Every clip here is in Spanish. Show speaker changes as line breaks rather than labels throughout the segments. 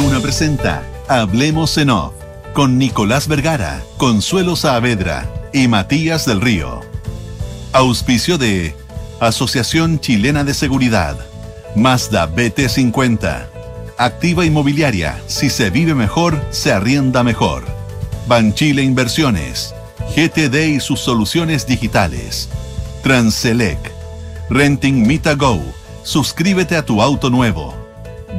Duna presenta Hablemos en Off con Nicolás Vergara, Consuelo Saavedra y Matías del Río. Auspicio de Asociación Chilena de Seguridad, Mazda BT50, Activa Inmobiliaria, si se vive mejor, se arrienda mejor. Banchile Inversiones, GTD y sus soluciones digitales. Transelec, Renting Mita Go, suscríbete a tu auto nuevo.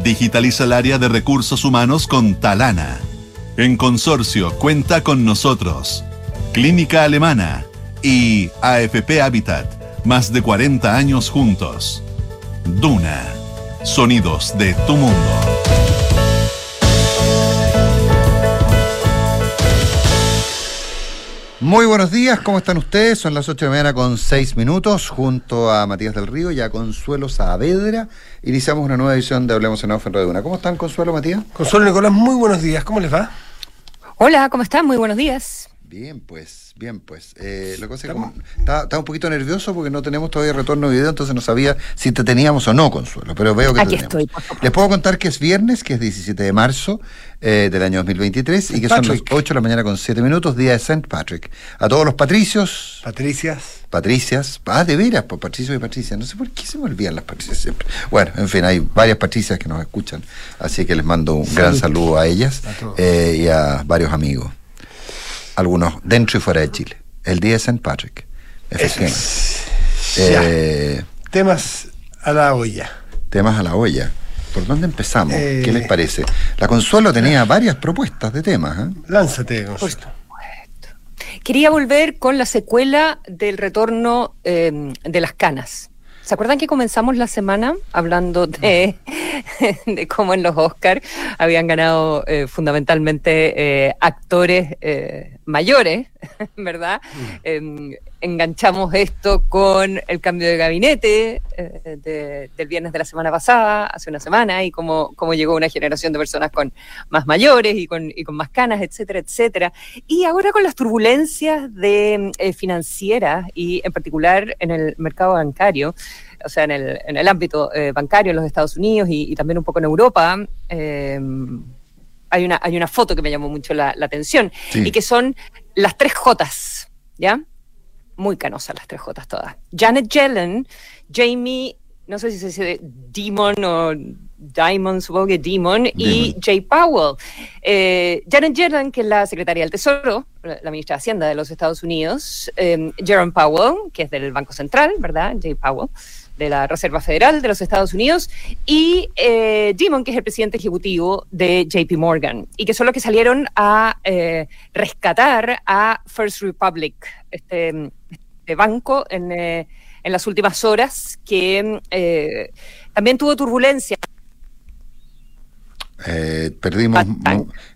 Digitaliza el área de recursos humanos con Talana. En consorcio, cuenta con nosotros. Clínica Alemana y AFP Habitat, más de 40 años juntos. Duna, sonidos de tu mundo.
Muy buenos días, ¿cómo están ustedes? Son las 8 de la mañana con 6 minutos, junto a Matías del Río y a Consuelo Saavedra. Iniciamos una nueva edición de Hablemos en Off en Radio Una. ¿Cómo están, Consuelo, Matías?
Consuelo Nicolás, muy buenos días, ¿cómo les va?
Hola, ¿cómo están? Muy buenos días.
Bien, pues, bien, pues. Eh, lo que pasa es que como- estaba, estaba un poquito nervioso porque no tenemos todavía retorno de video, entonces no sabía si te teníamos o no, Consuelo, pero veo que
Aquí
te tenemos.
estoy.
Les puedo contar que es viernes, que es 17 de marzo eh, del año 2023 y que son las
Patrick.
8 de la mañana con 7 minutos, día de St. Patrick. A todos los patricios,
Patricias.
Patricias, ah, de veras, por Patricio y Patricia, no sé por qué se me olvidan las Patricias siempre. Bueno, en fin, hay varias Patricias que nos escuchan, así que les mando un gran saludo a ellas
A
eh, y a varios amigos, algunos dentro y fuera de Chile. El día de St. Patrick, efectivamente. Eh,
Temas a la olla.
temas a la olla. ¿Por dónde empezamos?
Eh,
¿Qué les parece? La Consuelo tenía varias propuestas de temas. ¿eh?
Lánzate, Consuelo.
Quería volver con la secuela del retorno eh, de las canas. ¿Se acuerdan que comenzamos la semana hablando de, de cómo en los Oscars habían ganado eh, fundamentalmente eh, actores eh, mayores, ¿verdad? Enganchamos esto con el cambio de gabinete eh, de- del viernes de la semana pasada, hace una semana, y cómo, cómo llegó una generación de personas con más mayores y con, y con más canas, etcétera, etcétera. Y ahora con las turbulencias de, eh, financieras y en particular en el mercado bancario, o sea, en el, en el ámbito eh, bancario en los Estados Unidos y, y también un poco en Europa, eh, hay, una, hay una foto que me llamó mucho la, la atención
Sí.
y que son las tres Jotas, ¿ya? Muy canosas las tres Jotas todas. Janet Yellen, Jamie, no sé si se dice Demon o Diamond, supongo que Demon, y Jay Powell. Eh, Janet Yellen, que es la secretaria del Tesoro, la ministra de Hacienda de los Estados Unidos, eh, Jerome Powell, que es del Banco Central, ¿verdad? Jay Powell, de la Reserva Federal de los Estados Unidos, y eh, Demon, que es el presidente ejecutivo de JP Morgan, y que son los que salieron a eh, rescatar a First Republic, este, este banco en, eh, en las últimas horas, que eh, también tuvo turbulencia
Eh, perdimos,
a, a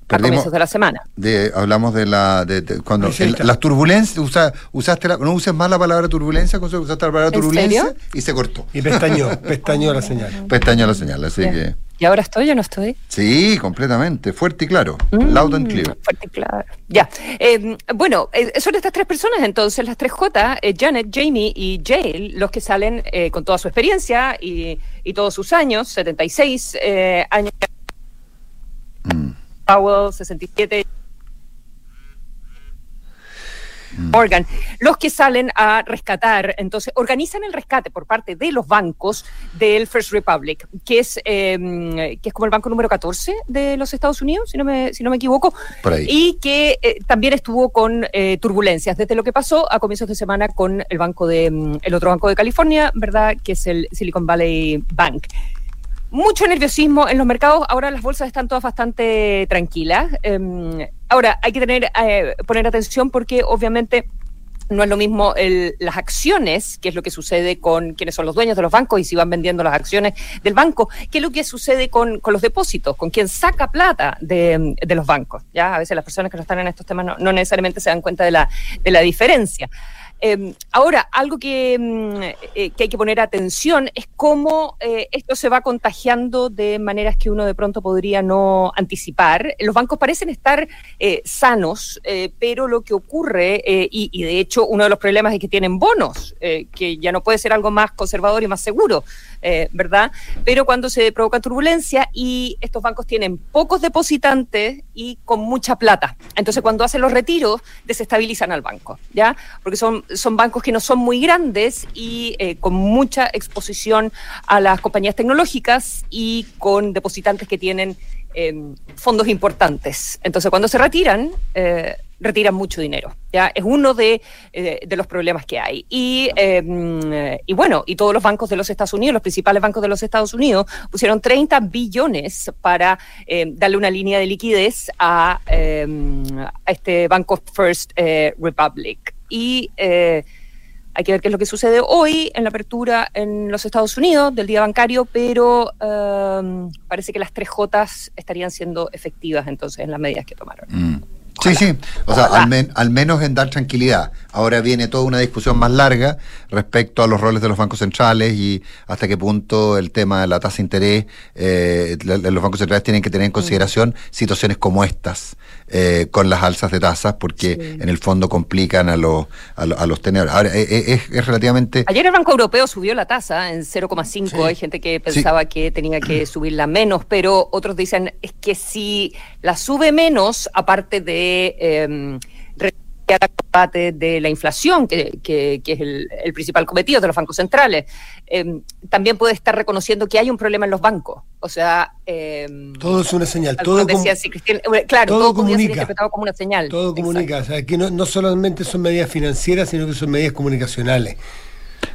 perdimos
comienzos de la semana.
de, hablamos de la de, de- cuando el- las turbulencias usa, usaste la, no uses más la palabra turbulencia usaste la palabra
¿En
turbulencia
serio?
y se cortó
Y pestañó, pestañó la señal.
pestañó la señal así
Ya.
que
¿Y ahora estoy o no estoy?
sí completamente fuerte y claro
Mm,
loud and clear
Fuerte y claro. Ya. Eh, bueno, eh, son estas tres personas entonces, las tres J, eh, Janet, Jamie y Jay, los que salen eh, con toda su experiencia y, y todos sus años, 76 eh, años,
Mm.
Powell, 67. Morgan, los que salen a rescatar, entonces organizan el rescate por parte de los bancos del First Republic, que es, eh, que es como el banco número 14 de los Estados Unidos, si no me, si no me equivoco,
por ahí
y que eh, también estuvo con eh, turbulencias desde lo que pasó a comienzos de semana con el banco de mm, el otro banco de California, ¿verdad? Que es el Silicon Valley Bank. Mucho nerviosismo en los mercados. Ahora las bolsas están todas bastante tranquilas. Em, ahora hay que tener eh, poner atención porque obviamente no es lo mismo el- las acciones, que es lo que sucede con quienes son los dueños de los bancos y si van vendiendo las acciones del banco, que lo que sucede con, con los depósitos, con quien saca plata de, de los bancos. Ya a veces las personas que no están en estos temas no, no necesariamente se dan cuenta de la, de la diferencia. Eh, ahora, algo que, mm, eh, que, hay que poner atención es cómo eh, esto se va contagiando de maneras que uno de pronto podría no anticipar. Los bancos parecen estar sanos, pero lo que ocurre, y, de hecho uno de los problemas es que tienen bonos, que ya no puede ser algo más conservador y más seguro. Eh, ¿verdad? Pero cuando se provoca turbulencia y estos bancos tienen pocos depositantes y con mucha plata. Entonces, cuando hacen los retiros, desestabilizan al banco, ¿ya? Porque son, son bancos que no son muy grandes y eh, con mucha exposición a las compañías tecnológicas y con depositantes que tienen eh, fondos importantes. Entonces, cuando se retiran, retiran mucho dinero. ¿ya? Es uno de, eh, de los problemas que hay. Y, eh, y bueno, y todos los bancos de los Estados Unidos, los principales bancos de los Estados Unidos, pusieron 30 billones para eh, darle una línea de liquidez a, a este banco First Republic. Y hay que ver qué es lo que sucede hoy en la apertura en los Estados Unidos del día bancario, pero parece que las tres J estarían siendo efectivas entonces en las medidas que tomaron. Mm.
Sí, sí, o sea, al, menos en dar tranquilidad. Ahora viene toda una discusión más larga respecto a los roles de los bancos centrales y hasta qué punto el tema de la tasa de interés, eh, los bancos centrales tienen que tener en mm. consideración situaciones como estas eh, con las alzas de tasas porque en el fondo complican a los, a, los tenedores. Ahora, eh, eh, es, relativamente...
Ayer el Banco Europeo subió la tasa en 0,5, hay gente que pensaba que tenía que subirla menos, pero otros dicen es que si la sube menos, aparte de... Eh, combate de la inflación, que, que, es el, principal cometido de los bancos centrales. Em, también puede estar reconociendo que hay un problema en los bancos. O sea.
Em, todo es una señal. Todo,
claro, todo, comunica. interpretado como una señal.
Todo comunica. O sea, que no, no solamente son medidas financieras, sino que son medidas comunicacionales.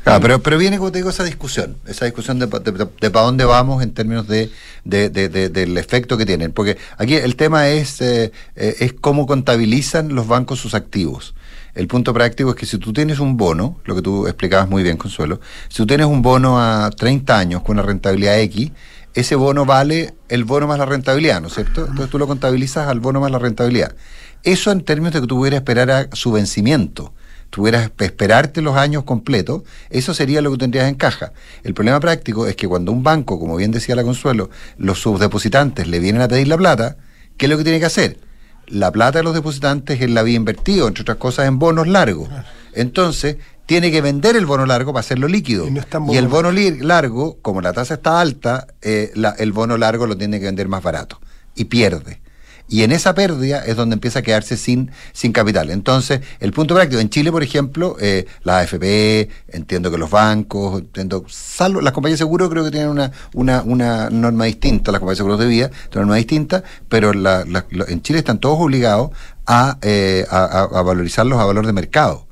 Claro, pero, pero viene, como te digo, esa discusión, esa discusión de, para dónde vamos en términos de, del efecto que tienen. Porque aquí el tema es, eh, eh, es cómo contabilizan los bancos sus activos. El punto práctico es que si tú tienes un bono, lo que tú explicabas muy bien, Consuelo, si tú tienes un bono a 30 años con una rentabilidad X, ese bono vale el bono más la rentabilidad, ¿no es cierto? Entonces tú lo contabilizas al bono más la rentabilidad. Eso en términos de que tú pudieras esperar a su vencimiento tuvieras esperarte los años completos, eso sería lo que tendrías en caja. El problema práctico es que cuando un banco, como bien decía la Consuelo, los subdepositantes le vienen a pedir la plata, ¿qué es lo que tiene que hacer? La plata de los depositantes él la había invertido, entre otras cosas, en bonos largos. Entonces, tiene que vender el bono largo para hacerlo líquido. Y, el bono largo, como la tasa está alta, eh, el bono largo lo tiene que vender más barato. Y pierde. Y en esa pérdida es donde empieza a quedarse sin, sin capital. Entonces, el punto práctico, en Chile, por ejemplo, eh, la AFP, entiendo que los bancos, entiendo, salvo, las compañías de seguro creo que tienen una, una, una norma distinta, las compañías de seguros de vida una norma distinta, pero en Chile están todos obligados a, eh, a, a valorizarlos a valor de mercado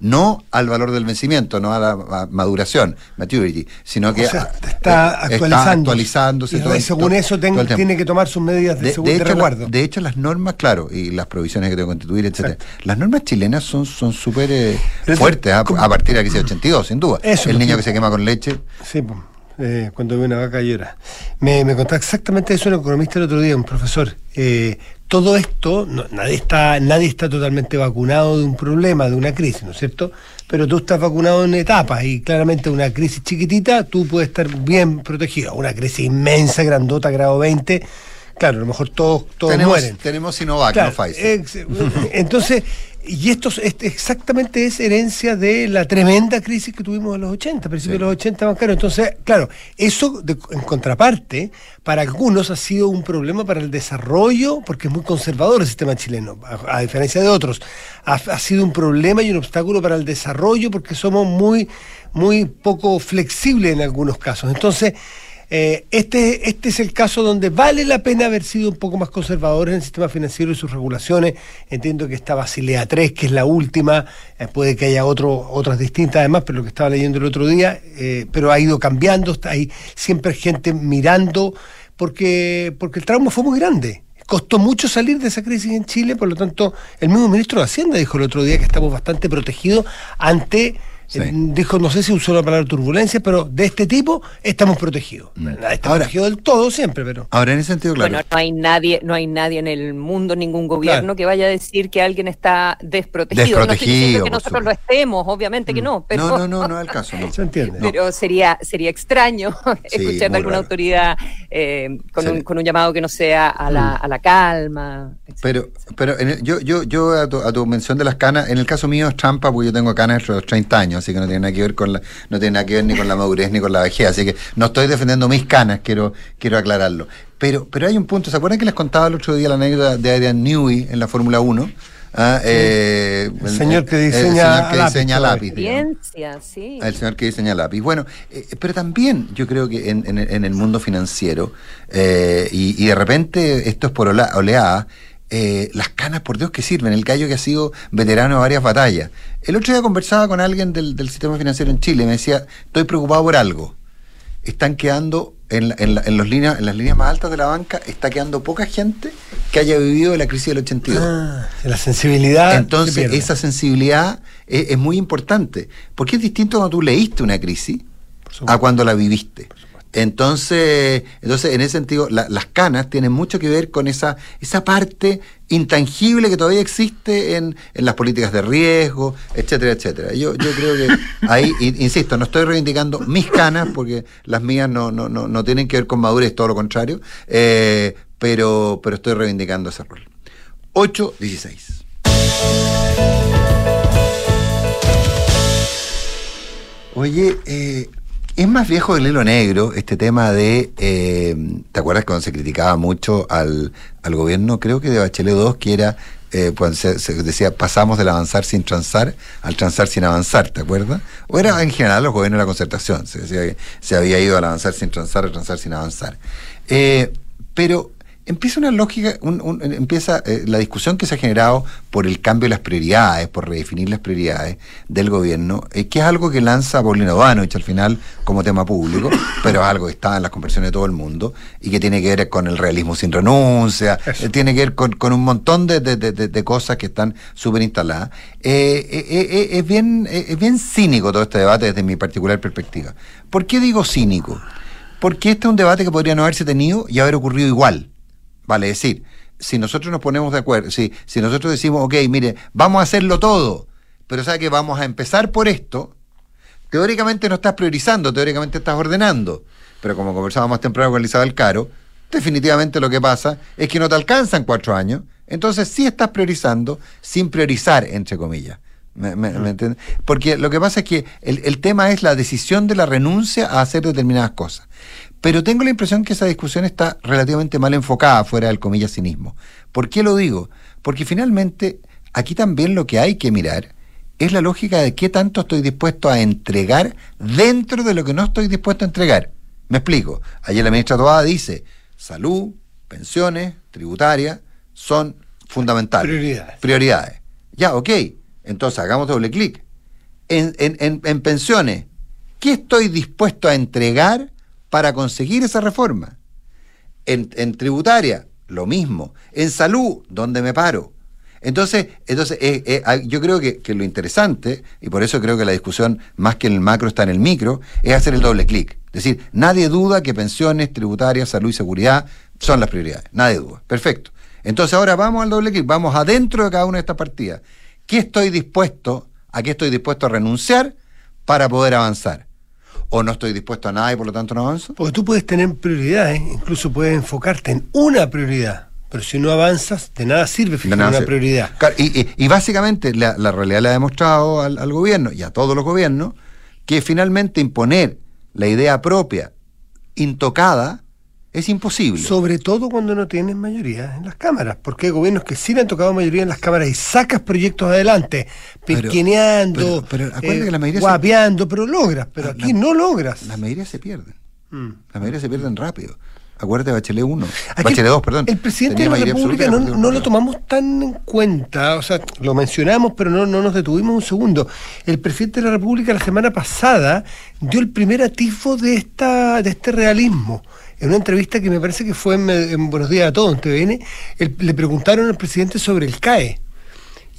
no al valor del vencimiento, no a la maduración, maturity, sino que
está, actualizándose. Y según eso tiene que tomar sus medidas de, de,
resguardo. de hecho, las normas, claro, y las provisiones que tengo que constituir, etcétera. Las normas chilenas son son súper eh, fuertes a, partir de aquí 82, sin duda. el niño que se quema con leche.
Sí, eh, cuando ve una vaca llora. Me, me contaba exactamente eso un economista el otro día, un profesor. Eh, todo esto, nadie, está, nadie está totalmente vacunado de un problema, de una crisis, ¿no es cierto? Pero tú estás vacunado en etapas y claramente una crisis chiquitita, tú puedes estar bien protegido. Una crisis inmensa, grandota, grado 20, claro, a lo mejor todos, todos mueren.
Tenemos Sinovac, no Pfizer.
entonces, y esto exactamente es herencia de la tremenda crisis que tuvimos en los 80, principios de los 80 bancarios. Entonces, claro, eso en contraparte, para algunos ha sido un problema para el desarrollo, porque es muy conservador el sistema chileno, a, diferencia de otros. Ha, ha, sido un problema y un obstáculo para el desarrollo porque somos muy, muy poco flexibles en algunos casos. Entonces, eh, este, este es el caso donde vale la pena haber sido un poco más conservadores en el sistema financiero y sus regulaciones. Entiendo que está Basilea 3, que es la última, eh, puede que haya otro, otras distintas además, pero lo que estaba leyendo el otro día, eh, pero ha ido cambiando, está ahí siempre gente mirando, porque, porque el trauma fue muy grande. Costó mucho salir de esa crisis en Chile, por lo tanto, el mismo ministro de Hacienda dijo el otro día que estamos bastante protegidos ante Eh, dijo, no sé si usó la palabra turbulencia, pero de este tipo estamos protegidos.
Mm.
Está protegido del todo siempre, pero.
Ahora, en ese sentido, claro.
Bueno, no hay nadie, no hay nadie en el mundo, ningún gobierno que vaya a decir que alguien está desprotegido.
Desprotegido.
No que nosotros lo estemos, obviamente que no. Pero,
no, no, no, no es el caso. No.
Se entiende.
Pero sería, sería extraño escuchar de alguna autoridad eh, con, un, con, un, llamado que no sea a la, mm. a la calma.
Pero, pero yo, yo, yo a tu, a tu, mención de las canas, en el caso mío es trampa porque yo tengo canas de los 30 años, así que no tiene nada que ver con la, no tiene nada que ver ni con la madurez ni con la vejez, así que no estoy defendiendo mis canas, quiero, quiero aclararlo. Pero, pero hay un punto, ¿se acuerdan que les contaba el otro día la anécdota de Adrian Newey en la Fórmula 1?
Ah, eh, el, señor que diseña,
el señor que diseña lápiz.
Ciencia, sí.
El señor que diseña lápiz. Bueno, eh, pero también yo creo que en, en, el mundo financiero, eh, y, y, de repente esto es por oleada, eh, las canas, por Dios que sirven, el gallo que ha sido veterano de varias batallas. El otro día conversaba con alguien del, del sistema financiero en Chile y me decía, estoy preocupado por algo. Están quedando en, en, los líneas, en las líneas más altas de la banca, está quedando poca gente que haya vivido la crisis del 82. Ah,
la sensibilidad.
Entonces, esa sensibilidad es, es, muy importante, porque es distinto cuando tú leíste una crisis a cuando la viviste. Entonces, entonces, en ese sentido, las canas tienen mucho que ver con esa, esa parte intangible que todavía existe en, en las políticas de riesgo, etcétera, etcétera. Yo, yo creo que ahí, insisto, no estoy reivindicando mis canas, porque las mías no, no, no, no tienen que ver con madurez, todo lo contrario, eh, pero, pero estoy reivindicando ese rol. 8-16. Oye, eh, es más viejo del hilo negro este tema de, eh, ¿te acuerdas cuando se criticaba mucho al, al gobierno, creo que de Bachelet 2, que era, eh, se, decía, pasamos del avanzar sin transar al transar sin avanzar, ¿te acuerdas? O era en general los gobiernos de la concertación, se decía que se había ido al avanzar sin transar, al transar sin avanzar. Eh, pero empieza una lógica, empieza eh, la discusión que se ha generado por el cambio de las prioridades, por redefinir las prioridades del gobierno, eh, que es algo que lanza Paulino Banovich al final como tema público, pero es algo que está en las conversaciones de todo el mundo y que tiene que ver con el realismo sin renuncia, eh, tiene que ver con, un montón de, cosas que están súper instaladas. es, bien, es bien cínico todo este debate desde mi particular perspectiva. ¿Por qué digo cínico? Porque este es un debate que podría no haberse tenido y haber ocurrido igual. Vale decir, si nosotros nos ponemos de acuerdo, si, si nosotros decimos, ok, mire, vamos a hacerlo todo, pero sabe que vamos a empezar por esto, teóricamente no estás priorizando, teóricamente estás ordenando. Pero como conversábamos más temprano con Elizabeth Caro, definitivamente lo que pasa es que no te alcanzan cuatro años, entonces sí estás priorizando sin priorizar, entre comillas. ¿Me, entiendes? Porque lo que pasa es que el, el, tema es la decisión de la renuncia a hacer determinadas cosas. Pero tengo la impresión que esa discusión está relativamente mal enfocada fuera del comillas cinismo. ¿Por qué lo digo? Porque finalmente aquí también lo que hay que mirar es la lógica de qué tanto estoy dispuesto a entregar dentro de lo que no estoy dispuesto a entregar. Me explico. Ayer la ministra Toada dice, salud, pensiones, tributarias, son fundamentales.
Prioridades.
Prioridades. Ya, ok. Entonces hagamos doble clic. En, en, en pensiones, ¿qué estoy dispuesto a entregar para conseguir esa reforma. En, tributaria, lo mismo. En salud, ¿dónde me paro? Entonces, entonces eh, eh, yo creo que, lo interesante, y por eso creo que la discusión más que en el macro está en el micro, es hacer el doble clic. Es decir, nadie duda que pensiones, tributarias, salud y seguridad son las prioridades. Nadie duda. Perfecto. Entonces ahora vamos al doble clic, vamos adentro de cada una de estas partidas. ¿Qué estoy dispuesto, a qué estoy dispuesto a renunciar para poder avanzar? O no estoy dispuesto a nada y por lo tanto no avanzo?
Porque tú puedes tener prioridades, incluso puedes enfocarte en una prioridad. Pero si no avanzas, de nada sirve fijar una prioridad.
y, básicamente la, realidad le ha demostrado al, al, gobierno y a todos los gobiernos que finalmente imponer la idea propia intocada es imposible.
Sobre todo cuando no tienes mayoría en las cámaras, porque hay gobiernos que sí le han tocado mayoría en las cámaras y sacas proyectos adelante, pequeñeando, eh, guapeando, pero logras, pero aquí no logras.
Las mayorías se pierden. Mm. Las mayorías se pierden rápido. Acuérdate de Bachelet 1. Bachelet 2, perdón.
El presidente de la República no, no, lo tomamos tan en cuenta, o sea, lo mencionamos, pero no, no nos detuvimos un segundo. El presidente de la República la semana pasada dio el primer atisbo de, esta, de este realismo en una entrevista que me parece que fue en, Buenos Días a Todos, en TVN, le preguntaron al presidente sobre el CAE.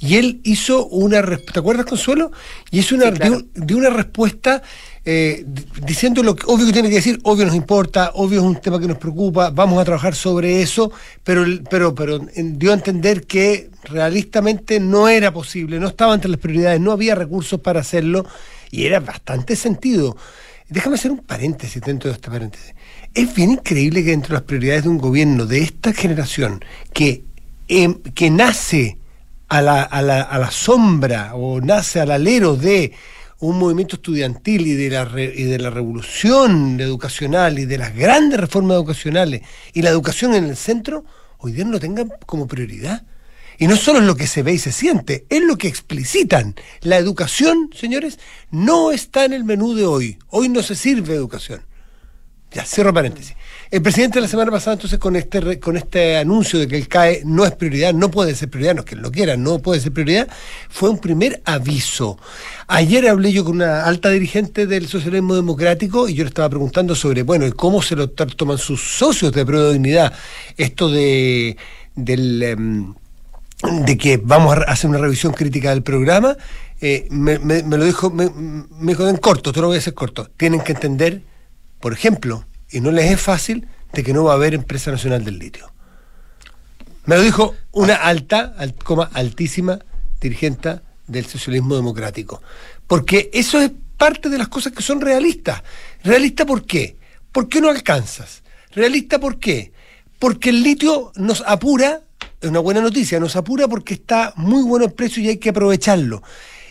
Y él hizo una respuesta, ¿te acuerdas, Consuelo? Y hizo una, de, una respuesta eh, diciendo lo que obvio que tiene que decir, obvio nos importa, obvio es un tema que nos preocupa, vamos a trabajar sobre eso, pero, pero, pero dio a entender que realistamente no era posible, no estaba entre las prioridades, no había recursos para hacerlo y era bastante sentido. Déjame hacer un paréntesis dentro de este paréntesis. Es bien increíble que dentro de las prioridades de un gobierno de esta generación que, em, que nace a la, a, la, a la sombra o nace al alero de un movimiento estudiantil y de la, y de la revolución educacional y de las grandes reformas educacionales y la educación en el centro, hoy día no lo tengan como prioridad. Y no solo es lo que se ve y se siente, es lo que explicitan. La educación, señores, no está en el menú de hoy. Hoy no se sirve educación. Ya, cierro paréntesis. El presidente la semana pasada, entonces, con este, con este anuncio de que el CAE no es prioridad, no puede ser prioridad, no es que lo quiera, no puede ser prioridad, fue un primer aviso. Ayer hablé yo con una alta dirigente del socialismo democrático y yo le estaba preguntando sobre, bueno, cómo se lo toman sus socios de prueba de dignidad esto de, del, em, de que vamos a hacer una revisión crítica del programa. Eh, me, lo dijo, me, me dijo en corto, te lo voy a hacer corto. Tienen que entender, por ejemplo, y no les es fácil de que no va a haber empresa nacional del litio. Me lo dijo una alta, coma, altísima dirigente del socialismo democrático. Porque eso es parte de las cosas que son realistas. ¿Realista por qué? ¿Por qué no alcanzas? ¿Realista por qué? Porque el litio nos apura, es una buena noticia, nos apura porque está muy bueno el precio y hay que aprovecharlo.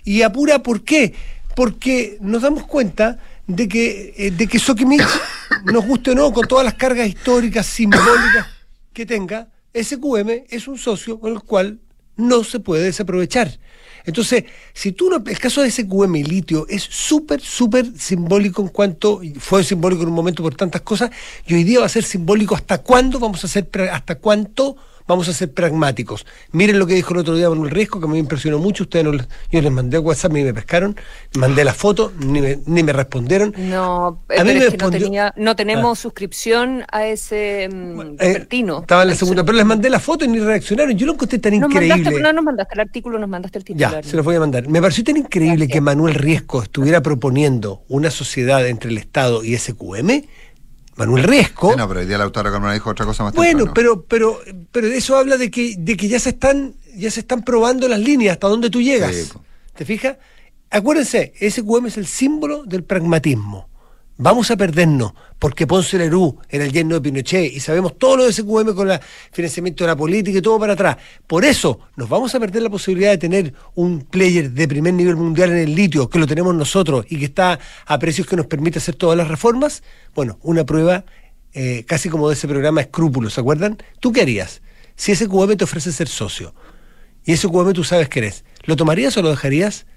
¿Y apura por qué? Porque nos damos cuenta de que, eh, de que Sokimich, nos guste o no, con todas las cargas históricas, simbólicas que tenga, SQM es un socio con el cual no se puede desaprovechar. Entonces, si tú no, el caso de SQM y litio es súper, súper simbólico en cuanto, fue simbólico en un momento por tantas cosas, y hoy día va a ser simbólico hasta cuándo vamos a hacer, hasta cuánto vamos a ser pragmáticos. Miren lo que dijo el otro día Manuel Riesco, que me impresionó mucho. Ustedes no, yo les mandé WhatsApp y me pescaron, mandé la foto, ni me, ni me respondieron.
No, a mí me no, tenía, no, tenemos ah. suscripción a ese um,
estaba en la segunda, pero les mandé la foto y ni reaccionaron. Yo lo encontré tan increíble.
no nos mandaste el artículo, nos mandaste el titular.
Ya, se los voy a mandar. Me pareció tan increíble que Manuel Riesco estuviera proponiendo una sociedad entre el Estado y SQM Manuel Riesco.
no, pero hoy día la autora dijo otra cosa más
Bueno, pero, pero, pero eso habla de que, de que ya se están, ya se están probando las líneas hasta donde tú llegas. ¿Te fijas? Acuérdense, SQM es el símbolo del pragmatismo. Vamos a perdernos, porque Ponce Lerú era el yerno de Pinochet y sabemos todo lo de SQM con el financiamiento de la política y todo para atrás. Por eso nos vamos a perder la posibilidad de tener un player de primer nivel mundial en el litio, que lo tenemos nosotros y que está a precios que nos permite hacer todas las reformas. Bueno, una prueba eh, casi como de ese programa Escrúpulos, ¿se acuerdan? ¿Tú qué harías? Si SQM te ofrece ser socio y SQM tú sabes que eres, ¿lo tomarías o lo dejarías?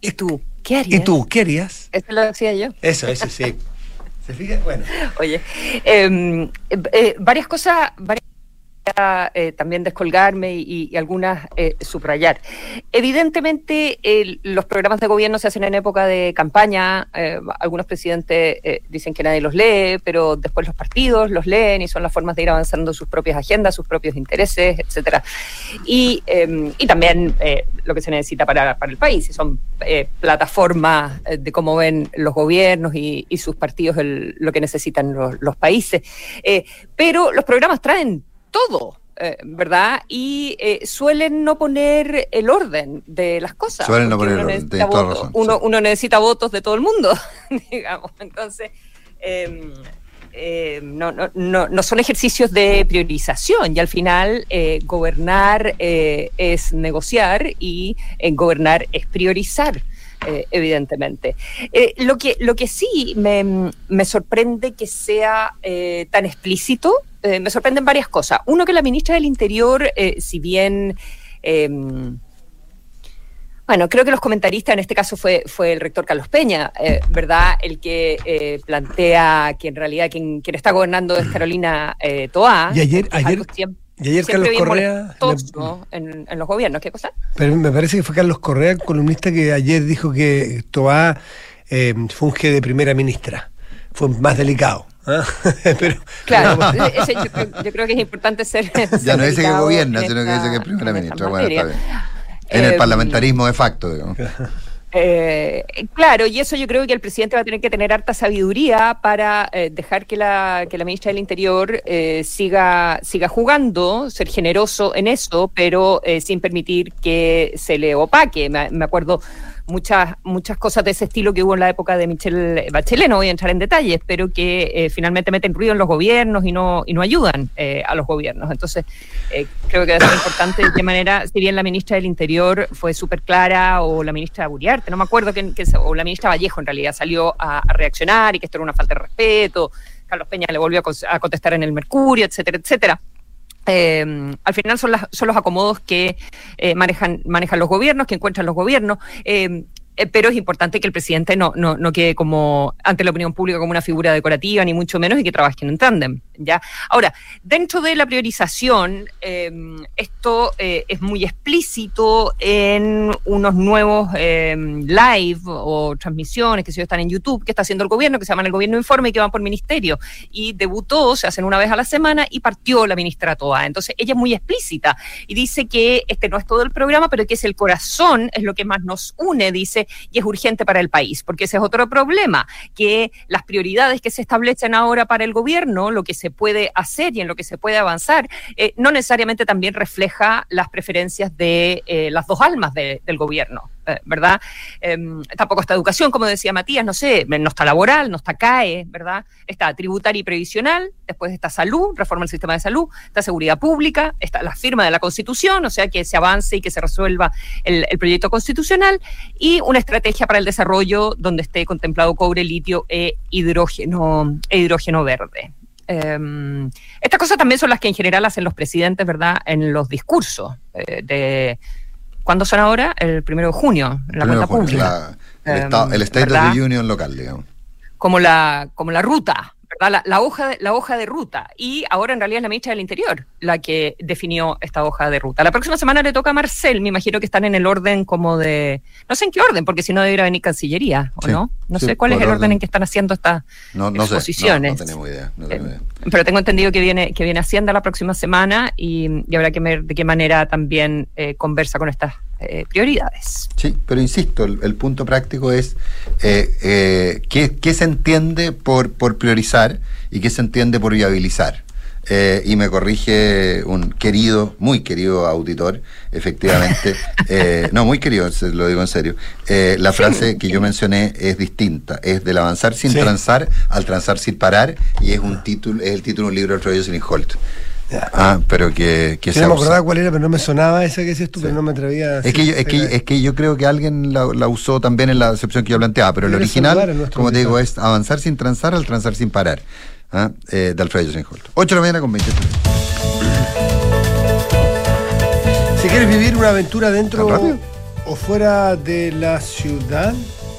¿Y tú qué harías?
¿Y tú qué harías?
Eso lo decía yo.
Eso, eso sí. ¿Se fija? Bueno.
Oye, em, eh, varias cosas, varias eh, también descolgarme y, algunas eh, subrayar. Evidentemente, los programas de gobierno se hacen en época de campaña. Eh, algunos presidentes dicen que nadie los lee, pero después los partidos los leen y son las formas de ir avanzando sus propias agendas, sus propios intereses, etcétera. Y, em, también lo que se necesita para, el país, son plataformas de cómo ven los gobiernos y, sus partidos lo que necesitan los países. pero los programas traen todo. Eh, ¿verdad? Y eh, suelen no poner el orden de las cosas.
Suelen no poner el orden, de razón,
uno, necesita votos de todo el mundo, digamos. Entonces, em, em, no, no, no, son ejercicios de priorización y al final eh, gobernar es negociar y gobernar es priorizar. evidentemente. lo, que, lo que sí me, me sorprende que sea tan explícito eh, me sorprenden varias cosas. Uno, que la ministra del Interior, eh, si bien... Em, bueno, creo que los comentaristas, en este caso fue, fue el rector Carlos Peña, eh, ¿verdad? El que plantea que en realidad quien, quien está gobernando es Carolina Toá.
Y ayer, ayer, y ayer Carlos Correa.
En, en, los gobiernos, ¿qué cosa?
Pero me parece que fue Carlos Correa, columnista, que ayer dijo que Toá funge de primera ministra. Fue más delicado.
Ah, claro, yo, creo, que es importante ser.
ya no dice que gobierna, sino que dice que es primera ministra. Bueno, está bien. En el parlamentarismo de facto, digamos.
Eh, claro, y eso yo creo que el presidente va a tener que tener harta sabiduría para eh, dejar que la, que la ministra del Interior eh, siga, siga jugando, ser generoso en eso, pero eh, sin permitir que se le opaque. Me, me acuerdo muchas, muchas cosas de ese estilo que hubo en la época de Michelle Bachelet, no voy a entrar en detalles, pero que eh, finalmente meten ruido en los gobiernos y no, y no ayudan eh, a los gobiernos. Entonces, eh, creo que ser importante de qué manera, si bien la ministra del Interior fue súper clara, o la ministra Buriarte, no me acuerdo, que, o la ministra Vallejo en realidad salió a, reaccionar y que esto era una falta de respeto, Carlos Peña le volvió a contestar en el Mercurio, etcétera, etcétera. Eh, al final son, las, son los acomodos que eh, manejan, manejan los gobiernos, que encuentran los gobiernos. Eh, eh, pero es importante que el presidente no, no, no quede como ante la opinión pública como una figura decorativa, ni mucho menos, y que trabajen en tándem. ¿Ya? Ahora, dentro de la priorización, eh, esto eh, es muy explícito en unos nuevos eh, live o transmisiones que se están en YouTube, que está haciendo el gobierno, que se llaman el gobierno informe y que van por ministerio. Y debutó, se hacen una vez a la semana, y partió la ministra Toa. Entonces, ella es muy explícita y dice que este no es todo el programa, pero que es el corazón, es lo que más nos une, dice y es urgente para el país, porque ese es otro problema, que las prioridades que se establecen ahora para el gobierno, lo que se puede hacer y en lo que se puede avanzar, eh, no necesariamente también refleja las preferencias de eh, las dos almas de, del gobierno. Eh, ¿verdad? Eh, tampoco está educación, como decía Matías, no sé, no está laboral, no está CAE, ¿verdad? Está tributaria y previsional, después está salud, reforma del sistema de salud, está seguridad pública, está la firma de la Constitución, o sea, que se avance y que se resuelva el, el proyecto constitucional, y una estrategia para el desarrollo donde esté contemplado cobre, litio e hidrógeno, e hidrógeno verde. Eh, estas cosas también son las que en general hacen los presidentes, ¿verdad?, en los discursos eh, de ¿Cuándo son ahora? El primero de junio, en la cuenta pública.
La, el, estado, el, State ¿verdad? of the Union local, digamos.
Como la, como la ruta, ¿verdad? La, la, hoja de, la hoja de ruta. Y ahora en realidad es la ministra del Interior la que definió esta hoja de ruta. La próxima semana le toca a Marcel, me imagino que están en el orden como de. No sé en qué orden, porque si no debería venir Cancillería, ¿o sí, no? No sí, sé cuál es el orden, orden, en que están haciendo estas
no, no
exposiciones.
Sé, no, no, tenemos idea. No tenemos idea.
Eh, pero tengo entendido que viene, que viene Hacienda la próxima semana y, y habrá que ver de qué manera también eh, conversa con estas eh, prioridades.
Sí, pero insisto, el, el punto práctico es eh, eh, ¿qué, ¿qué, se entiende por, por priorizar y qué se entiende por viabilizar. Eh, y me corrige un querido, muy querido auditor, efectivamente, eh, no, muy querido, lo digo en serio, eh, la frase que yo mencioné es distinta, es del avanzar sin sí. transar al transar sin parar, y es un título, es el título de un libro de Troy Holt. Ah, pero que, que
sí, no me acordaba cuál era, pero no me sonaba esa que decías tú, sí. pero no me atrevía a
es que, yo, es, que, es que yo creo que alguien la, la, usó también en la acepción que yo planteaba, pero, el original, como te digo, es avanzar sin transar al transar sin parar. ¿ah? Eh, de Alfredo Josenholt. 8 de la mañana con 23.
Si quieres vivir una aventura dentro o fuera de la ciudad,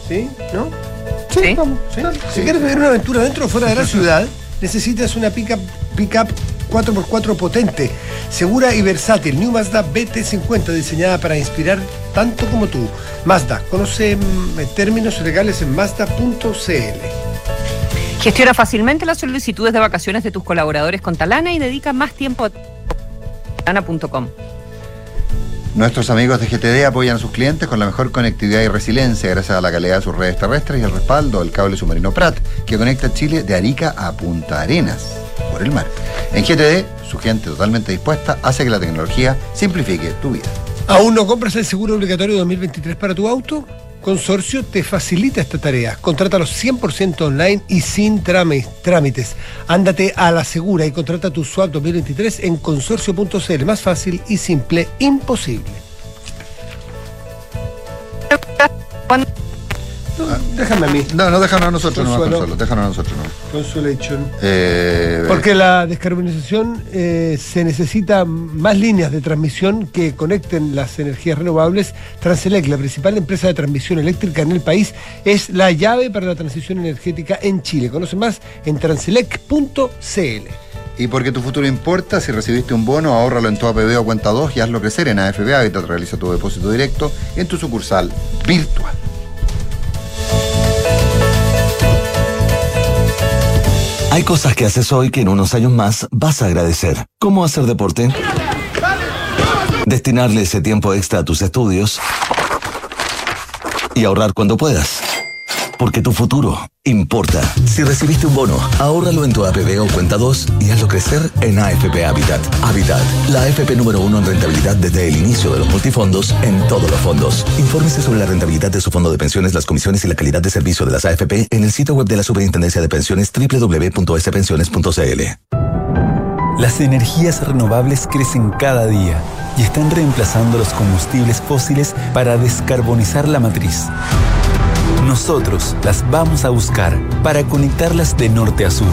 ¿sí? ¿No?
Sí, sí.
vamos. ¿sí? Si quieres vivir una aventura dentro o fuera de la ciudad, necesitas una pickup pick 4x4 potente, segura y versátil. New Mazda BT50 diseñada para inspirar tanto como tú. Mazda, conoce términos legales en mazda.cl.
Gestiona fácilmente las solicitudes de vacaciones de tus colaboradores con Talana y dedica más tiempo a talana.com.
Nuestros amigos de GTD apoyan a sus clientes con la mejor conectividad y resiliencia gracias a la calidad de sus redes terrestres y el respaldo del cable submarino Prat que conecta Chile de Arica a Punta Arenas por el mar. En GTD, su gente totalmente dispuesta hace que la tecnología simplifique tu vida.
¿Aún no compras el seguro obligatorio 2023 para tu auto? Consorcio te facilita esta tarea. Contrátalo 100% online y sin trámites. Ándate a la segura y contrata tu SWAP 2023 en consorcio.cl. Más fácil y simple, imposible. No, déjame a mí.
No, no déjanos a nosotros, Consuelo. no, Consuelo, déjanos a nosotros, no.
Consolation. Eh, Porque la descarbonización eh, se necesita más líneas de transmisión que conecten las energías renovables. Transelec, la principal empresa de transmisión eléctrica en el país, es la llave para la transición energética en Chile. Conoce más en transelec.cl.
Y porque tu futuro importa, si recibiste un bono, ahórralo en tu APB o cuenta 2 y hazlo crecer en AFB Habitat. Realiza tu depósito directo en tu sucursal virtual.
Hay cosas que haces hoy que en unos años más vas a agradecer. ¿Cómo hacer deporte? destinarle ese tiempo extra a tus estudios y ahorrar cuando puedas. Porque tu futuro importa. Si recibiste un bono, ahórralo en tu APB o cuenta 2 y hazlo crecer en AFP Habitat. Habitat, la AFP número uno en rentabilidad desde el inicio de los multifondos en todos los fondos. Infórmese sobre la rentabilidad de su fondo de pensiones, las comisiones y la calidad de servicio de las AFP en el sitio web de la Superintendencia de Pensiones www.spensiones.cl.
Las energías renovables crecen cada día y están reemplazando los combustibles fósiles para descarbonizar la matriz. Nosotros las vamos a buscar para conectarlas de norte a sur,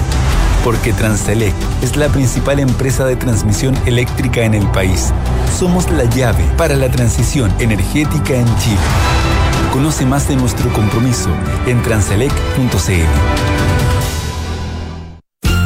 porque Transelec es la principal empresa de transmisión eléctrica en el país. Somos la llave para la transición energética en Chile. Conoce más de nuestro compromiso en transelec.cl.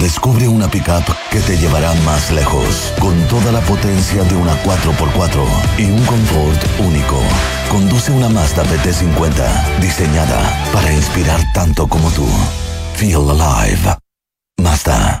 Descubre una pickup que te llevará más lejos, con toda la potencia de una 4x4 y un confort único. Conduce una Mazda PT50, diseñada para inspirar tanto como tú. Feel alive. Mazda.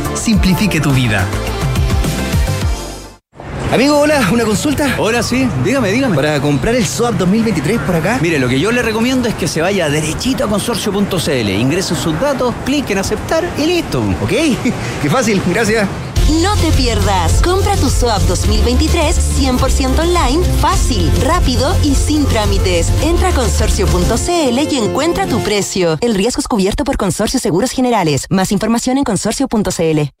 simplifique tu vida.
Amigo, hola, ¿una consulta?
Hola, sí, dígame, dígame.
Para comprar el SOAP 2023 por acá.
Mire, lo que yo le recomiendo es que se vaya derechito a consorcio.cl, ingrese sus datos, clic en aceptar y listo.
Ok, qué fácil, gracias.
No te pierdas. Compra tu SOAP 2023 100% online, fácil, rápido y sin trámites. Entra a consorcio.cl y encuentra tu precio. El riesgo es cubierto por Consorcio Seguros Generales. Más información en consorcio.cl.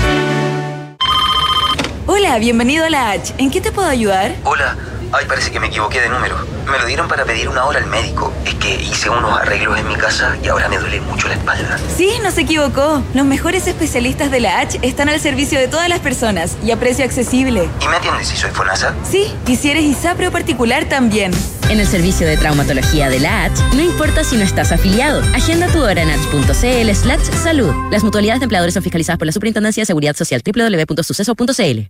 Hola, bienvenido a la H. ¿En qué te puedo ayudar?
Hola. Ay, parece que me equivoqué de número. Me lo dieron para pedir una hora al médico. Es que hice unos arreglos en mi casa y ahora me duele mucho la espalda.
Sí, no se equivocó. Los mejores especialistas de la H están al servicio de todas las personas y a precio accesible.
¿Y me atiendes si soy FONASA?
Sí, y si eres ISAPRE particular también.
En el servicio de traumatología de la H, no importa si no estás afiliado. Agenda tu hora en h.cl slash salud. Las mutualidades de empleadores son fiscalizadas por la Superintendencia de Seguridad Social www.suceso.cl.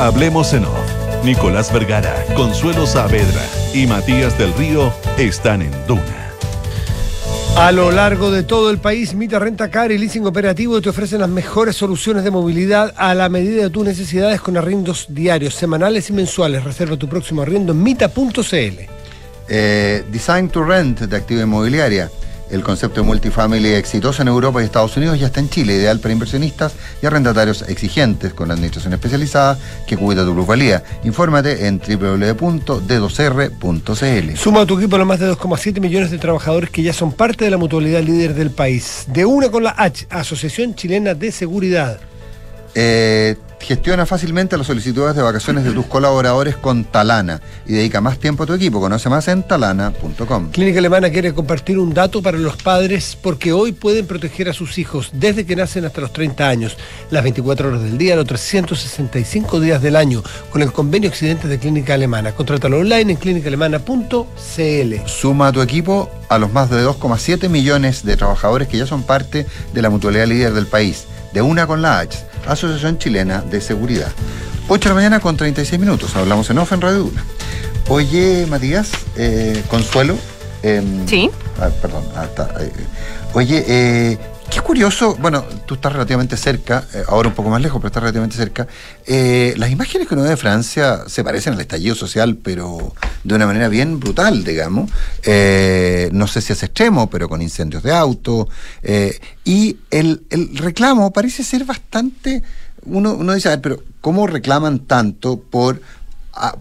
Hablemos en off. Nicolás Vergara, Consuelo Saavedra y Matías del Río están en Duna.
A lo largo de todo el país, Mita Renta Car y Leasing Operativo te ofrecen las mejores soluciones de movilidad a la medida de tus necesidades con arriendos diarios, semanales y mensuales. Reserva tu próximo arriendo en mita.cl.
Eh, Design to Rent de actividad inmobiliaria. El concepto de multifamily exitoso en Europa y Estados Unidos ya está en Chile, ideal para inversionistas y arrendatarios exigentes con la administración especializada que cuida tu plusvalía. Infórmate en www.d2r.cl.
Suma a tu equipo a los más de 2,7 millones de trabajadores que ya son parte de la mutualidad líder del país. De una con la H, Asociación Chilena de Seguridad.
Eh, gestiona fácilmente las solicitudes de vacaciones de tus colaboradores con Talana y dedica más tiempo a tu equipo. Conoce más en talana.com.
Clínica Alemana quiere compartir un dato para los padres porque hoy pueden proteger a sus hijos desde que nacen hasta los 30 años, las 24 horas del día, los 365 días del año, con el convenio Occidentes de Clínica Alemana. Contrátalo online en clínicaalemana.cl.
Suma a tu equipo a los más de 2,7 millones de trabajadores que ya son parte de la mutualidad líder del país. De una con la H, Asociación Chilena de Seguridad. 8 de la mañana con 36 minutos. Hablamos en off en Radio Duna. Oye, Matías, eh, Consuelo. em,
Sí.
ah, perdón, ah, está, eh, oye, eh, qué curioso, bueno, tú estás relativamente cerca, eh, ahora un poco más lejos, pero estás relativamente cerca. Eh, las imágenes que uno ve de Francia se parecen al estallido social, pero de una manera bien brutal, digamos. Eh, no sé si es extremo, pero con incendios de auto. y el, reclamo parece ser bastante. Uno, uno dice, a ver, pero ¿cómo reclaman tanto por,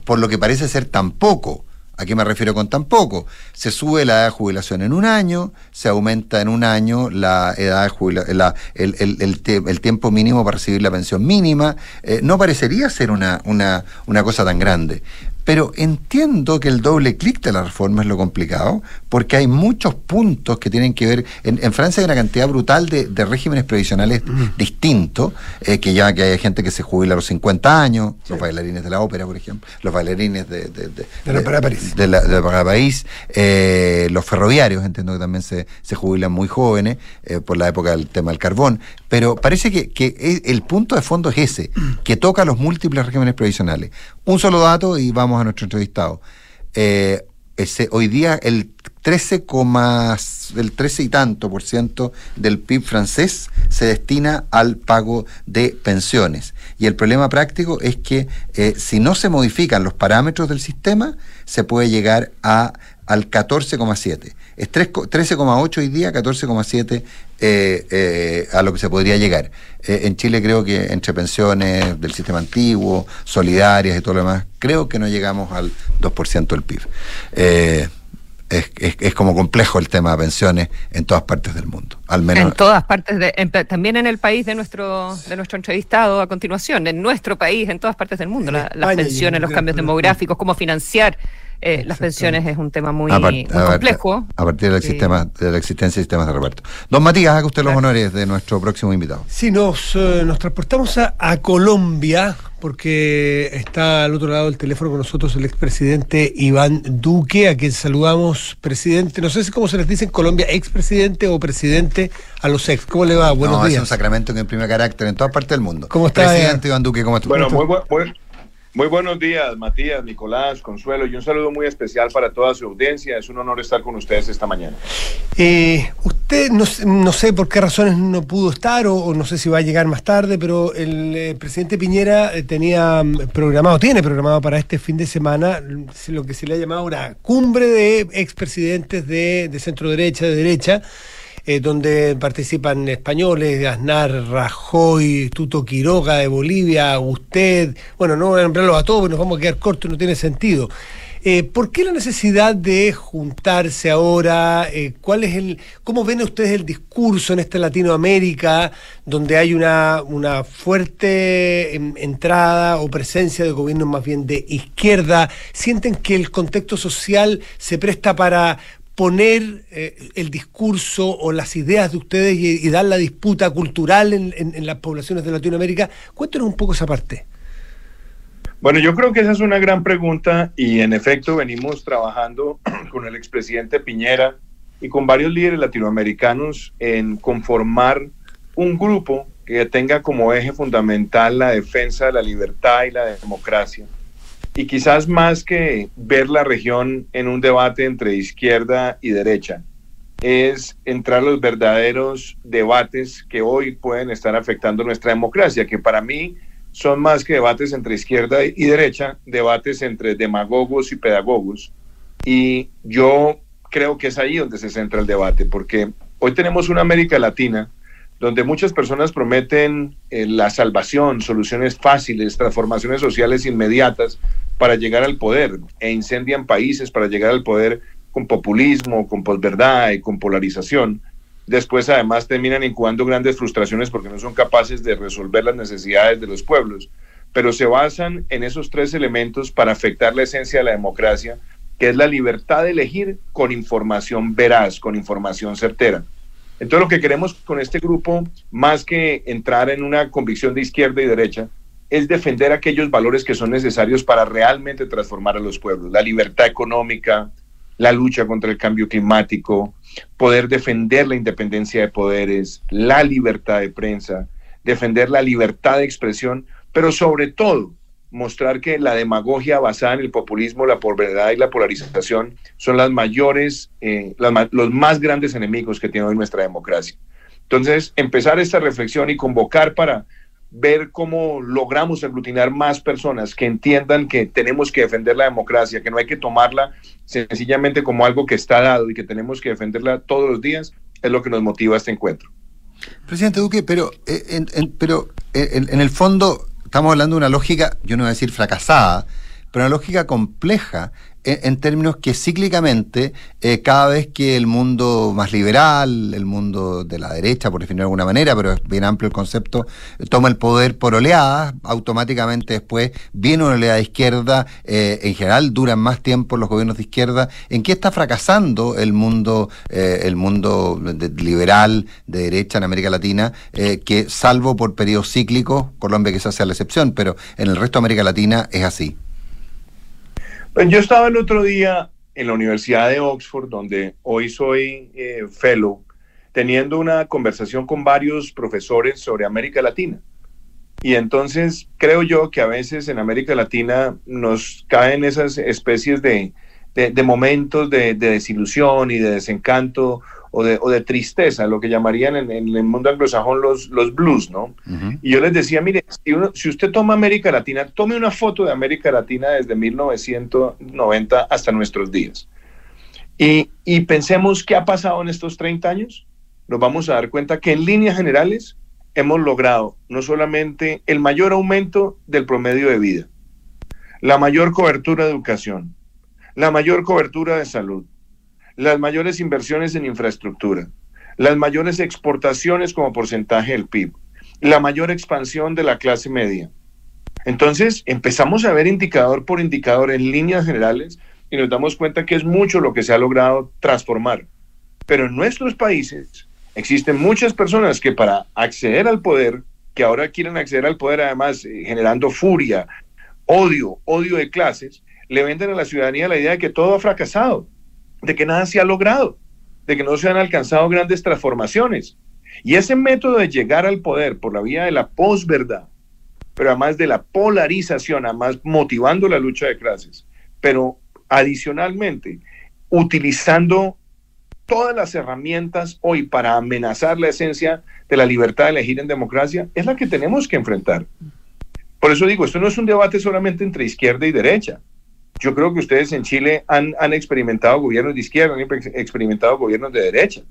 por lo que parece ser tan poco? ¿A qué me refiero con tan poco? Se sube la edad de jubilación en un año, se aumenta en un año la edad de jubilación, el, el- el tiempo mínimo para recibir la pensión mínima. Eh, no parecería ser una, una, una cosa tan grande. Pero entiendo que el doble clic de la reforma es lo complicado, porque hay muchos puntos que tienen que ver. En, en Francia hay una cantidad brutal de, de regímenes previsionales distintos, eh, que ya que hay gente que se jubila a los 50 años, los bailarines de la ópera, por ejemplo, los bailarines de, de, de-
De la Ópera de París.
de la, de la Ópera de París, eh, los ferroviarios, entiendo que también se, se jubilan muy jóvenes eh, por la época del tema del carbón. Pero parece que, que el punto de fondo es ese, que toca los múltiples regímenes previsionales. Un solo dato y vamos a nuestro entrevistado. Eh, ese, hoy día el 13, coma- el 13 y tanto por ciento del PIB francés se destina al pago de pensiones. Y el problema práctico es que eh, si no se modifican los parámetros del sistema, se puede llegar a, al 14,7. Es 3 co- 13,8 hoy día, 14,7 eh, eh, a lo que se podría llegar. Eh, en Chile creo que entre pensiones del sistema antiguo, solidarias y todo lo demás, creo que no llegamos al 2% del PIB. Eh, es, es- es como complejo el tema de pensiones en todas partes del mundo. Al menos
En todas partes, de, en- también en el país de nuestro de nuestro entrevistado a continuación, en nuestro país, en todas partes del mundo. La- las pensiones, los cambios demográficos, cómo financiar eh, las pensiones es un tema muy,
a, par-
muy
a par-
complejo.
a partir del
Sí.
sistema, de la existencia de sistemas de reparto. Don Matías, haga usted los honores de nuestro próximo invitado.
Sí, nos, eh, nos transportamos a, a Colombia porque está al otro lado del teléfono con nosotros el expresidente Iván Duque, a quien saludamos, presidente, no sé si cómo se les dice en Colombia, expresidente o presidente a los ex. ¿Cómo le va? Buenos
no, es
días.
un sacramento que imprime carácter en todas partes del mundo.
¿Cómo está,
Presidente Iván Duque, ¿cómo está?
Bueno, muy, muy, muy buenos días, Matías, Nicolás, Consuelo, y un saludo muy especial para toda su audiencia. Es un honor estar con ustedes esta mañana.
Eh, usted no, no sé por qué razones no pudo estar o, o no sé si va a llegar más tarde, pero el eh, presidente Piñera eh, tenía mm, programado, tiene programado para este fin de semana mm, lo que se le ha llamado una cumbre de expresidentes de, de centro derecha, de derecha, eh, donde participan españoles, Aznar, Rajoy, Tuto Quiroga de Bolivia, usted, bueno, no voy a nombrarlos a todos, porque nos vamos a quedar cortos, no tiene sentido. Eh, ¿Por qué la necesidad de juntarse ahora? Eh, ¿Cuál es el, cómo ven ustedes el discurso en esta Latinoamérica, donde hay una, una fuerte em, entrada o presencia de gobiernos más bien de izquierda? ¿Sienten que el contexto social se presta para poner eh, el discurso o las ideas de ustedes y, dar la disputa cultural en, en- en las poblaciones de Latinoamérica? Cuéntenos un poco esa parte.
Bueno, yo creo que esa es una gran pregunta y en efecto venimos trabajando con el expresidente Piñera y con varios líderes latinoamericanos en conformar un grupo que tenga como eje fundamental la defensa de la libertad y la democracia. Y quizás más que ver la región en un debate entre izquierda y derecha, es entrar los verdaderos debates que hoy pueden estar afectando nuestra democracia, que para mí son más que debates entre izquierda y derecha, debates entre demagogos y pedagogos, Y yo creo que es ahí donde se centra el debate, porque hoy tenemos una América Latina donde muchas personas prometen eh, la salvación, soluciones fáciles, transformaciones sociales inmediatas para llegar al poder e incendian países para llegar al poder con populismo, con posverdad y con polarización. Después además terminan incubando grandes frustraciones porque no son capaces de resolver las necesidades de los pueblos, pero se basan en esos tres elementos para afectar la esencia de la democracia, que es la libertad de elegir con información veraz, con información certera. Entonces lo que queremos con este grupo, más que entrar en una convicción de izquierda y derecha, es defender aquellos valores que son necesarios para realmente transformar a los pueblos. La libertad económica, la lucha contra el cambio climático, poder defender la independencia de poderes, la libertad de prensa, defender la libertad de expresión, pero sobre todo mostrar que la demagogia basada en el populismo, la pobreza y la polarización son las mayores, eh, los más grandes enemigos que tiene hoy nuestra democracia. Entonces, empezar esta reflexión y convocar para ver cómo logramos aglutinar más personas que entiendan que tenemos que defender la democracia, que no hay que tomarla sencillamente como algo que está dado y que tenemos que defenderla todos los días, es lo que nos motiva a este encuentro.
Presidente Duque, pero, eh, pero eh, en el fondo estamos hablando de una lógica, yo no voy a decir fracasada, pero una lógica compleja en, términos que cíclicamente, eh, cada vez que el mundo más liberal, el mundo de la derecha, por definirlo de alguna manera, pero es bien amplio el concepto, toma el poder por oleadas, automáticamente después viene una oleada de izquierda, eh, en general duran más tiempo los gobiernos de izquierda. ¿En qué está fracasando el mundo, eh, el mundo liberal de derecha en América Latina, que salvo por periodos cíclicos, Colombia quizás sea la excepción, pero en el resto de América Latina es así?
Pues yo estaba el otro día en la Universidad de Oxford, donde hoy soy eh, fellow, teniendo una conversación con varios profesores sobre América Latina. Y entonces creo yo que a veces en América Latina nos caen esas especies de, momentos de, desilusión y de desencanto o de, o de tristeza, lo que llamarían en, el mundo anglosajón los, los blues, ¿no? Y yo les decía, mire, si, si usted toma América Latina, tome una foto de América Latina desde 1990 hasta nuestros días. Y, y pensemos qué ha pasado en estos 30 años. Nos vamos a dar cuenta que en líneas generales hemos logrado no solamente el mayor aumento del promedio de vida, la mayor cobertura de educación, la mayor cobertura de salud, las mayores inversiones en infraestructura, las mayores exportaciones como porcentaje del PIB, la mayor expansión de la clase media. Entonces empezamos a ver indicador por indicador en líneas generales y nos damos cuenta que es mucho lo que se ha logrado transformar. Pero en nuestros países existen muchas personas que para acceder al poder, que ahora quieren acceder al poder además eh, generando furia, odio, odio de clases, le venden a la ciudadanía la idea de que todo ha fracasado de que nada se ha logrado, de que no se han alcanzado grandes transformaciones. Y ese método de llegar al poder por la vía de la posverdad, pero además de la polarización, además motivando la lucha de clases, pero adicionalmente utilizando todas las herramientas hoy para amenazar la esencia de la libertad de elegir en democracia, es la que tenemos que enfrentar. Por eso digo, esto no es un debate solamente entre izquierda y derecha. Yo creo que ustedes en Chile han, experimentado gobiernos de izquierda, han experimentado gobiernos de derecha.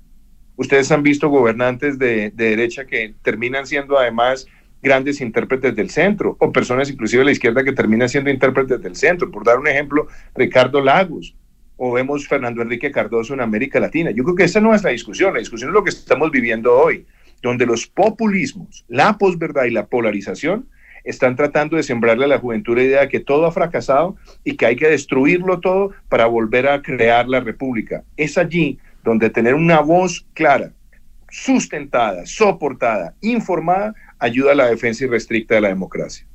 Ustedes han visto gobernantes de, derecha que terminan siendo además grandes intérpretes del centro, o personas inclusive de la izquierda que terminan siendo intérpretes del centro. Por dar un ejemplo, Ricardo Lagos, o vemos Fernando Enrique Cardoso en América Latina. Yo creo que esa no es la discusión, la discusión es lo que estamos viviendo hoy, donde los populismos, la posverdad y la polarización están tratando de sembrarle a la juventud la idea de que todo ha fracasado y que hay que destruirlo todo para volver a crear la república. Es allí donde tener una voz clara, sustentada, soportada, informada, ayuda a la defensa irrestricta de la democracia.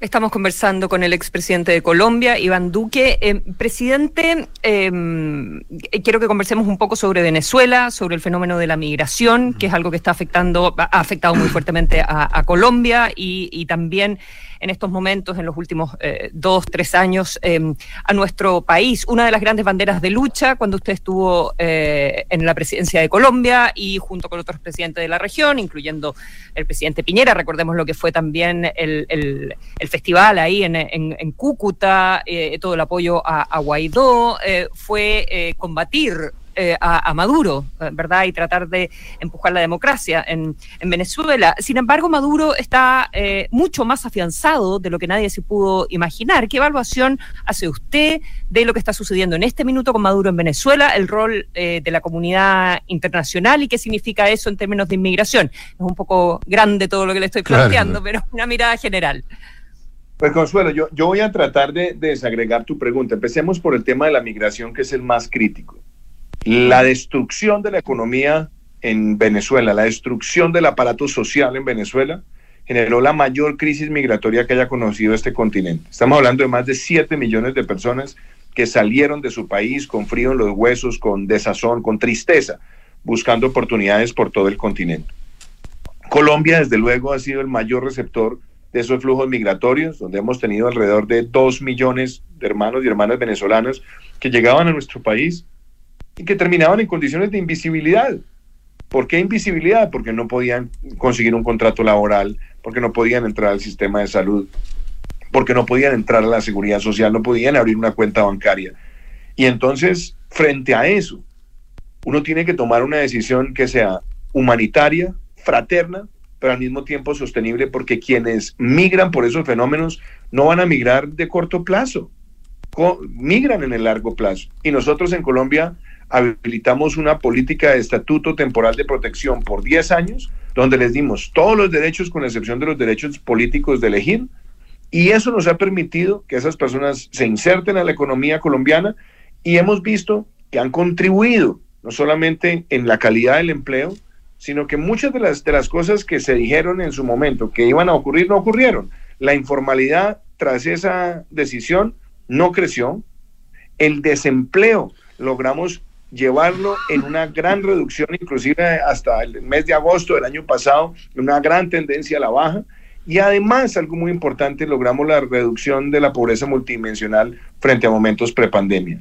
Estamos conversando con el expresidente de Colombia, Iván Duque. Eh, presidente, em, quiero que conversemos un poco sobre Venezuela, sobre el fenómeno de la migración, que es algo que está afectando, ha afectado muy fuertemente a, Colombia y también en estos momentos, en los últimos eh, dos, tres años, em, a nuestro país. Una de las grandes banderas de lucha cuando usted estuvo eh, en la presidencia de Colombia y junto con otros presidentes de la región, incluyendo el presidente Piñera, recordemos lo que fue también el, el festival ahí en, en, en Cúcuta, eh, todo el apoyo a, a Guaidó, eh, fue eh, combatir eh, a, a, Maduro, eh, ¿verdad? Y tratar de empujar la democracia en, en Venezuela. Sin embargo, Maduro está eh, mucho más afianzado de lo que nadie se pudo imaginar. ¿Qué evaluación hace usted de lo que está sucediendo en este minuto con Maduro en Venezuela, el rol eh, de la comunidad internacional y qué significa eso en términos de inmigración? Es un poco grande todo lo que le estoy planteando, claro. pero una mirada general.
Pues Consuelo, yo, yo voy a tratar de, de desagregar tu pregunta. Empecemos por el tema de la migración, que es el más crítico. La destrucción de la economía en Venezuela, la destrucción del aparato social en Venezuela, generó la mayor crisis migratoria que haya conocido este continente. Estamos hablando de más de 7 millones de personas que salieron de su país con frío en los huesos, con desazón, con tristeza, buscando oportunidades por todo el continente. Colombia, desde luego, ha sido el mayor receptor de esos flujos migratorios, donde hemos tenido alrededor de 2 millones de hermanos y hermanas venezolanos que llegaban a nuestro país y que terminaban en condiciones de invisibilidad. ¿Por qué invisibilidad? Porque no podían conseguir un contrato laboral, porque no podían entrar al sistema de salud, porque no podían entrar a la seguridad social, no podían abrir una cuenta bancaria. Y entonces, frente a eso, uno tiene que tomar una decisión que sea humanitaria, fraterna, pero al mismo tiempo sostenible, porque quienes migran por esos fenómenos no van a migrar de corto plazo, migran en el largo plazo. Y nosotros en Colombia habilitamos una política de estatuto temporal de protección por 10 años, donde les dimos todos los derechos, con excepción de los derechos políticos de elegir, y eso nos ha permitido que esas personas se inserten a la economía colombiana y hemos visto que han contribuido no solamente en la calidad del empleo, sino que muchas de las, de las cosas que se dijeron en su momento que iban a ocurrir no ocurrieron. La informalidad tras esa decisión no creció. El desempleo logramos llevarlo en una gran reducción, inclusive hasta el mes de agosto del año pasado, una gran tendencia a la baja. Y además, algo muy importante, logramos la reducción de la pobreza multidimensional frente a momentos prepandemia.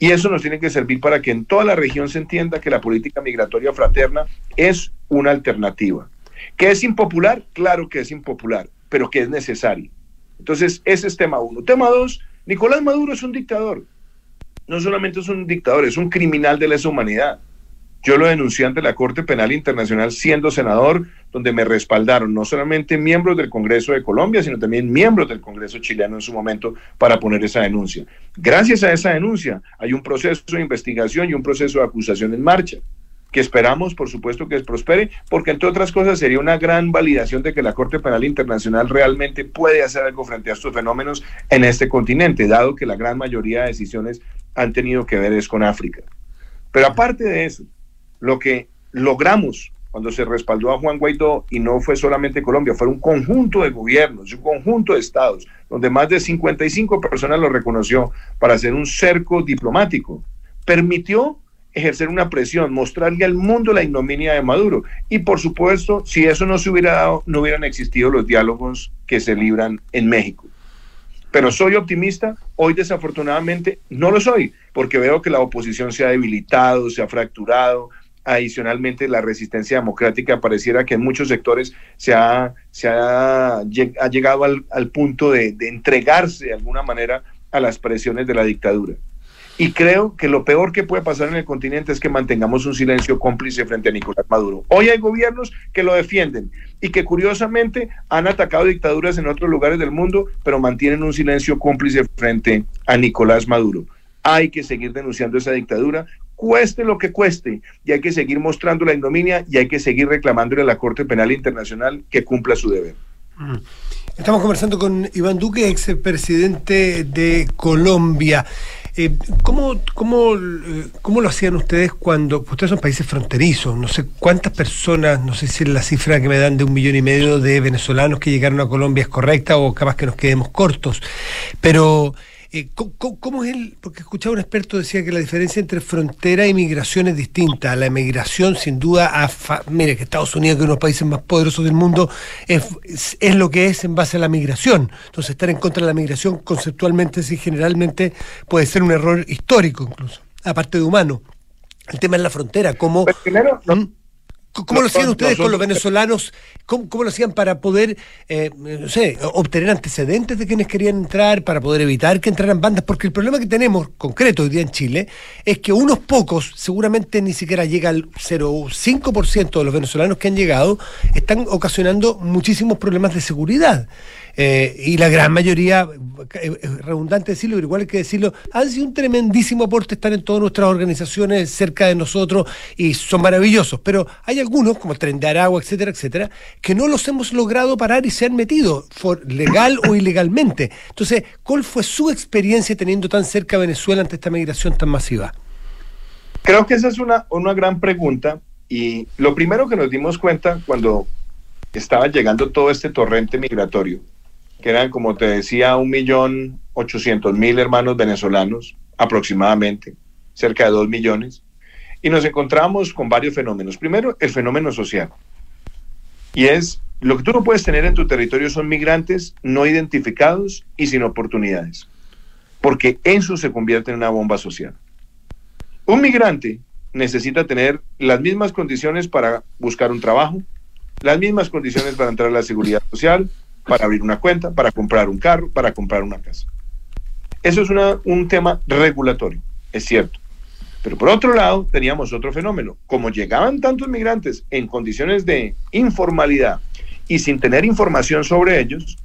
Y eso nos tiene que servir para que en toda la región se entienda que la política migratoria fraterna es una alternativa. ¿Que es impopular? Claro que es impopular, pero que es necesario. Entonces, ese es tema uno. Tema dos, Nicolás Maduro es un dictador no solamente es un dictador, es un criminal de lesa humanidad. Yo lo denuncié ante la Corte Penal Internacional siendo senador, donde me respaldaron no solamente miembros del Congreso de Colombia, sino también miembros del Congreso chileno en su momento para poner esa denuncia. Gracias a esa denuncia hay un proceso de investigación y un proceso de acusación en marcha que esperamos, por supuesto, que prospere, porque entre otras cosas sería una gran validación de que la Corte Penal Internacional realmente puede hacer algo frente a estos fenómenos en este continente, dado que la gran mayoría de decisiones han tenido que ver es con África. Pero aparte de eso, lo que logramos cuando se respaldó a Juan Guaidó, y no fue solamente Colombia, fue un conjunto de gobiernos, un conjunto de estados, donde más de 55 personas lo reconoció para hacer un cerco diplomático, permitió ejercer una presión, mostrarle al mundo la ignominia de Maduro. Y por supuesto, si eso no se hubiera dado, no hubieran existido los diálogos que se libran en México. Pero soy optimista, hoy desafortunadamente no lo soy, porque veo que la oposición se ha debilitado, se ha fracturado, adicionalmente la resistencia democrática pareciera que en muchos sectores se ha, se ha, ha llegado al, punto de entregarse de alguna manera a las presiones de la dictadura. Y creo que lo peor que puede pasar en el continente es que mantengamos un silencio cómplice frente a Nicolás Maduro. Hoy hay gobiernos que lo defienden y que curiosamente han atacado dictaduras en otros lugares del mundo, pero mantienen un silencio cómplice frente a Nicolás Maduro. Hay que seguir denunciando esa dictadura, cueste lo que cueste, y hay que seguir mostrando la ignominia y hay que seguir reclamándole a la Corte Penal Internacional que cumpla su deber.
Estamos conversando con Iván Duque, ex presidente de Colombia. Eh, ¿cómo, cómo, ¿Cómo lo hacían ustedes cuando ustedes son países fronterizos? No sé cuántas personas, no sé si la cifra que me dan de un millón y medio de venezolanos que llegaron a Colombia es correcta o capaz que nos quedemos cortos, pero eh, ¿cómo, ¿cómo, es el...? Porque escuchaba un experto decía que la diferencia entre frontera y migración es distinta. La migración, sin duda, a mire que Estados Unidos, que es uno de los países más poderosos del mundo, es, es, lo que es en base a la migración. Entonces, estar en contra de la migración conceptualmente, sí, generalmente puede ser un error histórico incluso, aparte de humano. El tema es la frontera, ¿cómo...?
Pues primero, no,
¿Cómo lo hacían ustedes con los venezolanos? ¿Cómo, cómo lo hacían para poder, eh, no sé, obtener antecedentes de quienes querían entrar, para poder evitar que entraran bandas? Porque el problema que tenemos, concreto hoy día en Chile, es que unos pocos, seguramente ni siquiera llega al 0,5% de los venezolanos que han llegado, están ocasionando muchísimos problemas de seguridad. Eh, y la gran mayoría, eh, es redundante decirlo, pero igual hay que decirlo, han sido un tremendísimo aporte, están en todas nuestras organizaciones cerca de nosotros y son maravillosos. Pero hay algunos, como el Tren de Aragua, etcétera, etcétera, que no los hemos logrado parar y se han metido, legal o ilegalmente. Entonces, ¿cuál fue su experiencia teniendo tan cerca Venezuela ante esta migración tan masiva?
Creo que esa es una, una gran pregunta y lo primero que nos dimos cuenta cuando estaba llegando todo este torrente migratorio que eran, como te decía, un millón ochocientos mil hermanos venezolanos aproximadamente, cerca de dos millones, y nos encontramos con varios fenómenos. Primero, el fenómeno social. Y es, lo que tú no puedes tener en tu territorio son migrantes no identificados y sin oportunidades, porque eso se convierte en una bomba social. Un migrante necesita tener las mismas condiciones para buscar un trabajo, las mismas condiciones para entrar a la seguridad social, para abrir una cuenta, para comprar un carro, para comprar una casa. Eso es una, un tema regulatorio, es cierto. Pero por otro lado, teníamos otro fenómeno. Como llegaban tantos migrantes en condiciones de informalidad y sin tener información sobre ellos,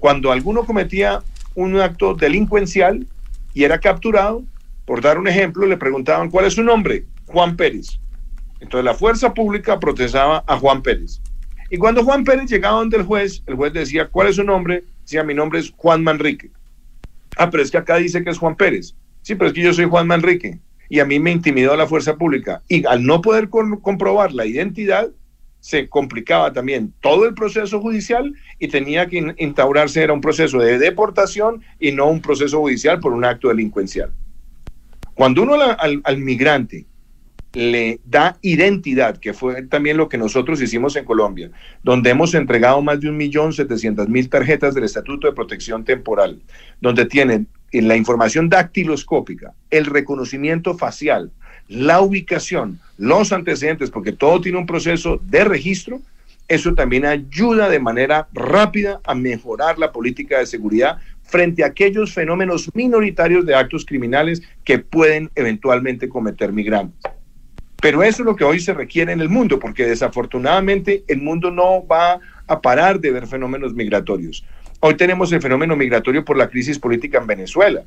cuando alguno cometía un acto delincuencial y era capturado, por dar un ejemplo, le preguntaban cuál es su nombre, Juan Pérez. Entonces la fuerza pública procesaba a Juan Pérez. Y cuando Juan Pérez llegaba donde el juez, el juez decía, ¿cuál es su nombre? Decía, mi nombre es Juan Manrique. Ah, pero es que acá dice que es Juan Pérez. Sí, pero es que yo soy Juan Manrique. Y a mí me intimidó la fuerza pública. Y al no poder comprobar la identidad, se complicaba también todo el proceso judicial y tenía que instaurarse, era un proceso de deportación y no un proceso judicial por un acto delincuencial. Cuando uno al, al migrante le da identidad, que fue también lo que nosotros hicimos en Colombia, donde hemos entregado más de un millón setecientas mil tarjetas del Estatuto de Protección Temporal, donde tienen la información dactiloscópica, el reconocimiento facial, la ubicación, los antecedentes, porque todo tiene un proceso de registro, eso también ayuda de manera rápida a mejorar la política de seguridad frente a aquellos fenómenos minoritarios de actos criminales que pueden eventualmente cometer migrantes. Pero eso es lo que hoy se requiere en el mundo, porque desafortunadamente el mundo no va a parar de ver fenómenos migratorios. Hoy tenemos el fenómeno migratorio por la crisis política en Venezuela.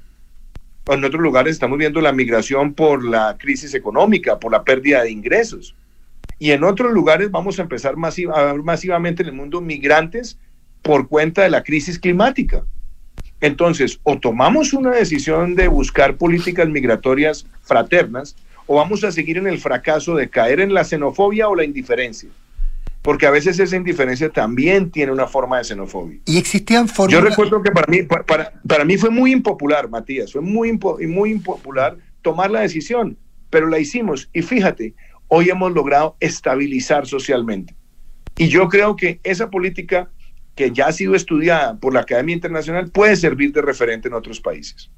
En otros lugares estamos viendo la migración por la crisis económica, por la pérdida de ingresos. Y en otros lugares vamos a empezar a ver masivamente en el mundo migrantes por cuenta de la crisis climática. Entonces, o tomamos una decisión de buscar políticas migratorias fraternas, o vamos a seguir en el fracaso de caer en la xenofobia o la indiferencia. Porque a veces esa indiferencia también tiene una forma de xenofobia.
Y existían formas.
Yo recuerdo que para mí, para, para mí fue muy impopular, Matías, fue muy, muy impopular tomar la decisión, pero la hicimos. Y fíjate, hoy hemos logrado estabilizar socialmente. Y yo creo que esa política que ya ha sido estudiada por la Academia Internacional puede servir de referente en otros países.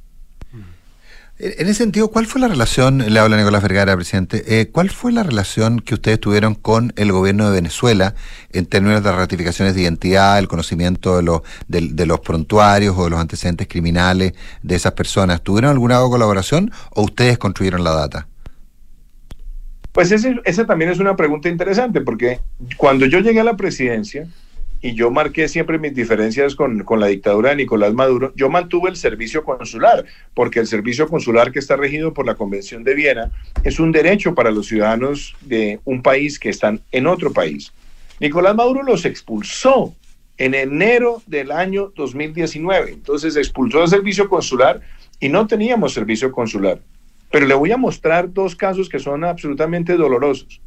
En ese sentido, ¿cuál fue la relación, le habla Nicolás Vergara, presidente, eh, cuál fue la relación que ustedes tuvieron con el gobierno de Venezuela en términos de ratificaciones de identidad, el conocimiento de los, de, los prontuarios o de los antecedentes criminales de esas personas? ¿Tuvieron alguna colaboración o ustedes construyeron la data?
Pues esa también es una pregunta interesante, porque cuando yo llegué a la presidencia, y yo marqué siempre mis diferencias con, con, la dictadura de Nicolás Maduro, yo mantuve el servicio consular, porque el servicio consular que está regido por la Convención de Viena es un derecho para los ciudadanos de un país que están en otro país. Nicolás Maduro los expulsó en enero del año 2019, entonces expulsó el servicio consular y no teníamos servicio consular. Pero le voy a mostrar dos casos que son absolutamente dolorosos.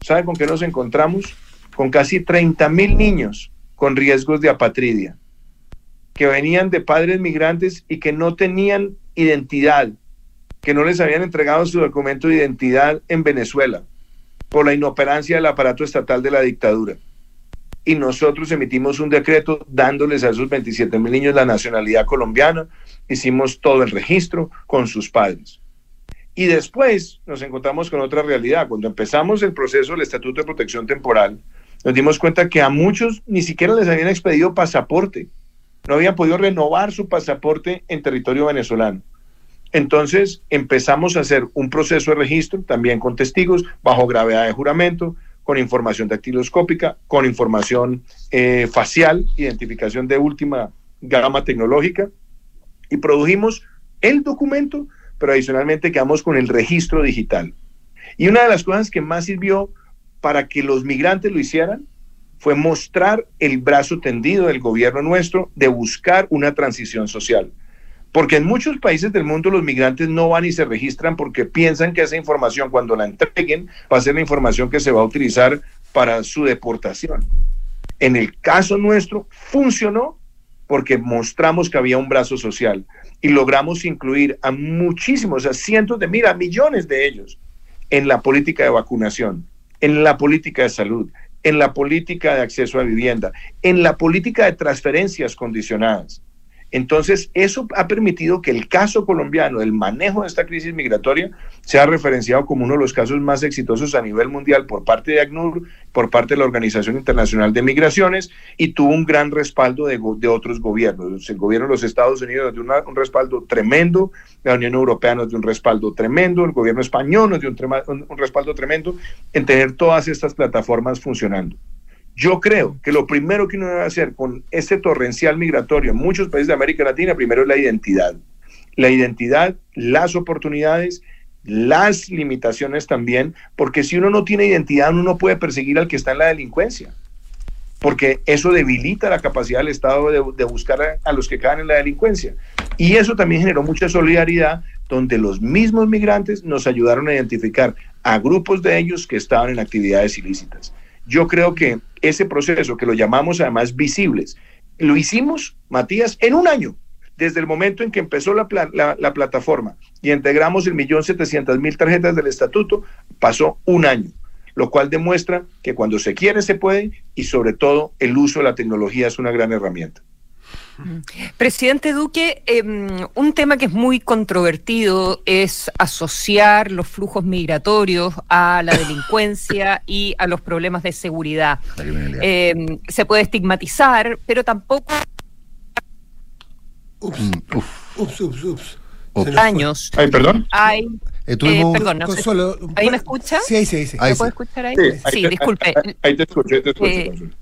¿Sabe con qué nos encontramos? Con casi 30 mil niños con riesgos de apatridia, que venían de padres migrantes y que no tenían identidad, que no les habían entregado su documento de identidad en Venezuela por la inoperancia del aparato estatal de la dictadura. Y nosotros emitimos un decreto dándoles a esos 27 mil niños la nacionalidad colombiana, hicimos todo el registro con sus padres. Y después nos encontramos con otra realidad. Cuando empezamos el proceso del Estatuto de Protección Temporal, nos dimos cuenta que a muchos ni siquiera les habían expedido pasaporte. No habían podido renovar su pasaporte en territorio venezolano. Entonces empezamos a hacer un proceso de registro, también con testigos, bajo gravedad de juramento, con información dactiloscópica, con información eh, facial, identificación de última gama tecnológica, y produjimos el documento, pero adicionalmente quedamos con el registro digital. Y una de las cosas que más sirvió para que los migrantes lo hicieran fue mostrar el brazo tendido del gobierno nuestro de buscar una transición social. Porque en muchos países del mundo los migrantes no van y se registran porque piensan que esa información cuando la entreguen va a ser la información que se va a utilizar para su deportación. En el caso nuestro funcionó porque mostramos que había un brazo social y logramos incluir a muchísimos, a cientos de mira, millones de ellos en la política de vacunación, en la política de salud, en la política de acceso a vivienda, en la política de transferencias condicionadas. Entonces, eso ha permitido que el caso colombiano, el manejo de esta crisis migratoria, sea referenciado como uno de los casos más exitosos a nivel mundial por parte de ACNUR, por parte de la Organización Internacional de Migraciones, y tuvo un gran respaldo de, otros gobiernos. El gobierno de los Estados Unidos nos dio un respaldo tremendo, la Unión Europea nos dio un respaldo tremendo, el gobierno español nos dio un respaldo tremendo en tener todas estas plataformas funcionando. Yo creo que lo primero que uno debe hacer con este torrencial migratorio en muchos países de América Latina, primero es la identidad. La identidad, las oportunidades, las limitaciones también, porque si uno no tiene identidad, uno no puede perseguir al que está en la delincuencia, porque eso debilita la capacidad del Estado de, buscar a, a los que caen en la delincuencia. Y eso también generó mucha solidaridad, donde los mismos migrantes nos ayudaron a identificar a grupos de ellos que estaban en actividades ilícitas. Yo creo que ese proceso, que lo llamamos además visibles, lo hicimos, Matías, en un año, desde el momento en que empezó la, plataforma y integramos el millón setecientas mil tarjetas del estatuto, pasó un año, lo cual demuestra que cuando se quiere se puede y sobre todo el uso de la tecnología es una gran herramienta.
Presidente Duque, em, un tema que es muy controvertido es asociar los flujos migratorios a la delincuencia y a los problemas de seguridad. Em, se puede estigmatizar, pero tampoco...
Ups, ups, ups, ups.
Años.
Ay, perdón.
Hay
eh, eh
perdón, no ¿Ahí me escucha?
Sí, sí, sí.
¿Me puede escuchar ahí? Sí, disculpe.
Ahí, te escucho, te escucho.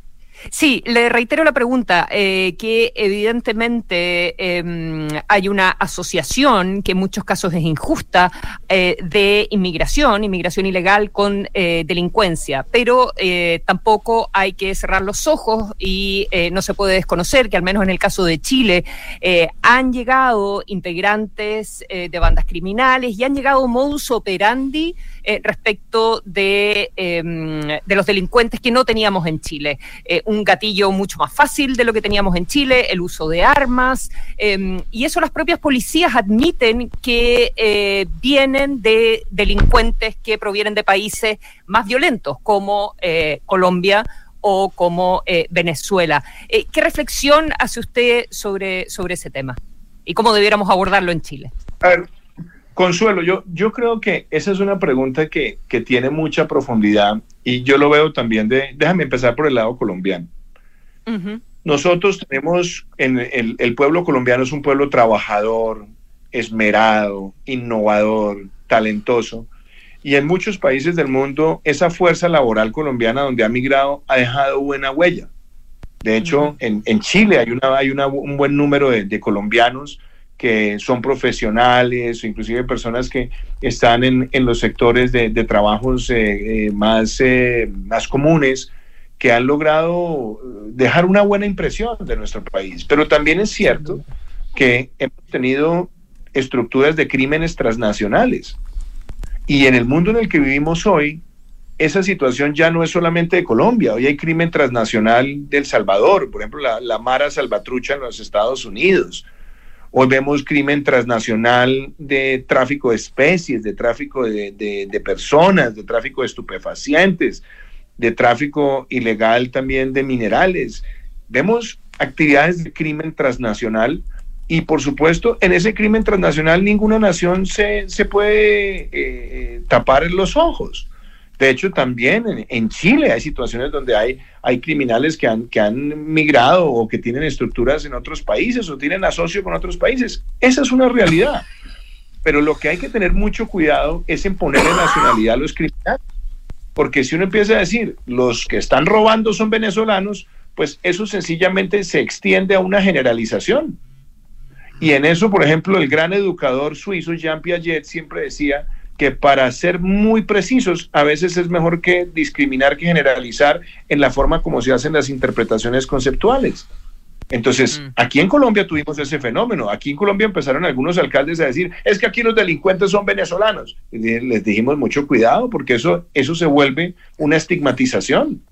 Eh,
Sí, le reitero la pregunta, eh, que evidentemente em, hay una asociación que en muchos casos es injusta eh, de inmigración, inmigración ilegal con eh, delincuencia, pero tampoco hay que cerrar los ojos y no se puede desconocer que al menos en el caso de Chile han llegado integrantes de bandas criminales y han llegado modus operandi eh, respecto de, em, de, los delincuentes que no teníamos en Chile. Eh, un gatillo mucho más fácil de lo que teníamos en Chile, el uso de armas, em, y eso las propias policías admiten que eh, vienen de delincuentes que provienen de países más violentos como Colombia o como Venezuela. ¿Qué reflexión hace usted sobre, sobre ese tema? ¿Y cómo debiéramos abordarlo en Chile?
Consuelo, yo, yo creo que esa es una pregunta que, tiene mucha profundidad y yo lo veo también de, déjame empezar por el lado colombiano. Nosotros tenemos, en el, el, pueblo colombiano es un pueblo trabajador, esmerado, innovador, talentoso. Y en muchos países del mundo, esa fuerza laboral colombiana donde ha migrado ha dejado buena huella. De hecho, en, en, Chile hay, una, hay una, un buen número de, de colombianos que son profesionales o inclusive personas que están en, en los sectores de, de trabajos eh, eh, más, eh, más comunes, que han logrado dejar una buena impresión de nuestro país. Pero también es cierto que hemos tenido estructuras de crímenes transnacionales. Y en el mundo en el que vivimos hoy, esa situación ya no es solamente de Colombia. Hoy hay crimen transnacional del Salvador, por ejemplo, la, la Mara Salvatrucha en los Estados Unidos Hoy vemos crimen transnacional de tráfico de especies, de tráfico de, personas, de tráfico de estupefacientes, de tráfico ilegal también de minerales. Vemos actividades de crimen transnacional Y por supuesto, en ese crimen transnacional ninguna nación se, se puede eh, tapar los ojos. De hecho, también en, Chile hay situaciones donde hay, hay criminales que han, que han migrado o que tienen estructuras en otros países o tienen asocio con otros países. Esa es una realidad. Pero lo que hay que tener mucho cuidado es en ponerle nacionalidad a los criminales. Porque si uno empieza a decir, los que están robando son venezolanos, pues eso sencillamente se extiende a una generalización. Y en eso, por ejemplo, el gran educador suizo Jean Piaget siempre decía que para ser muy precisos, a veces es mejor que discriminar que generalizar en la forma como se hacen las interpretaciones conceptuales. Entonces, mm. aquí en Colombia tuvimos ese fenómeno. Aquí en Colombia empezaron algunos alcaldes a decir, es que aquí los delincuentes son venezolanos. Y les dijimos mucho cuidado porque eso, eso se vuelve una estigmatización.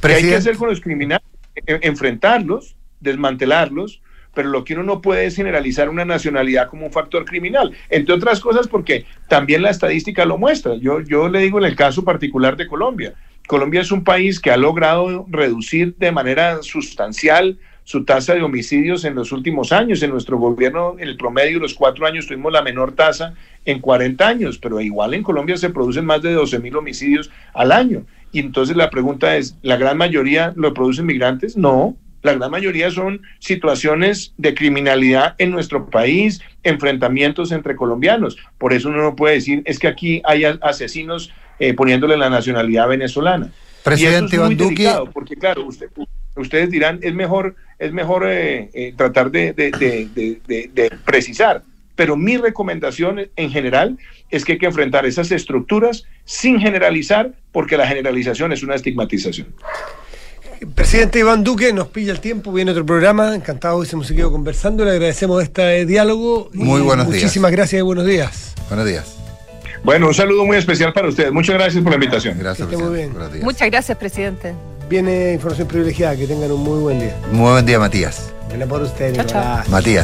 ¿Qué hay que hacer con los criminales? E, enfrentarlos, desmantelarlos, pero lo que uno no puede es generalizar una nacionalidad como un factor criminal, entre otras cosas porque también la estadística lo muestra. Yo, yo le digo en el caso particular de Colombia, Colombia es un país que ha logrado reducir de manera sustancial su tasa de homicidios en los últimos años. En nuestro gobierno, en el promedio, los cuatro años tuvimos la menor tasa en 40 años, pero igual en Colombia se producen más de 12 mil homicidios al año. Y entonces la pregunta es, ¿la gran mayoría lo producen migrantes? No, la gran mayoría son situaciones de criminalidad en nuestro país, enfrentamientos entre colombianos. Por eso uno no puede decir, es que aquí hay asesinos eh, poniéndole la nacionalidad venezolana.
Presidente Iván Duque.
Porque claro, ustedes dirán, es mejor, es mejor eh, eh, tratar de, de precisar. Pero mi recomendación en general es que hay que enfrentar esas estructuras sin generalizar, porque la generalización es una estigmatización.
Presidente Iván Duque, nos pilla el tiempo, viene otro programa, encantado hubiésemos seguido conversando, le agradecemos este diálogo.
Muy buenos días.
Muchísimas gracias y buenos días.
Buenos días.
Bueno, un saludo muy especial para ustedes. Muchas gracias por la invitación.
Gracias,
muy bien.
Muchas gracias, presidente.
Viene información privilegiada, que tengan un muy buen día.
Muy buen día, Matías.
Buena por ustedes.
Chao, chao.
Matías.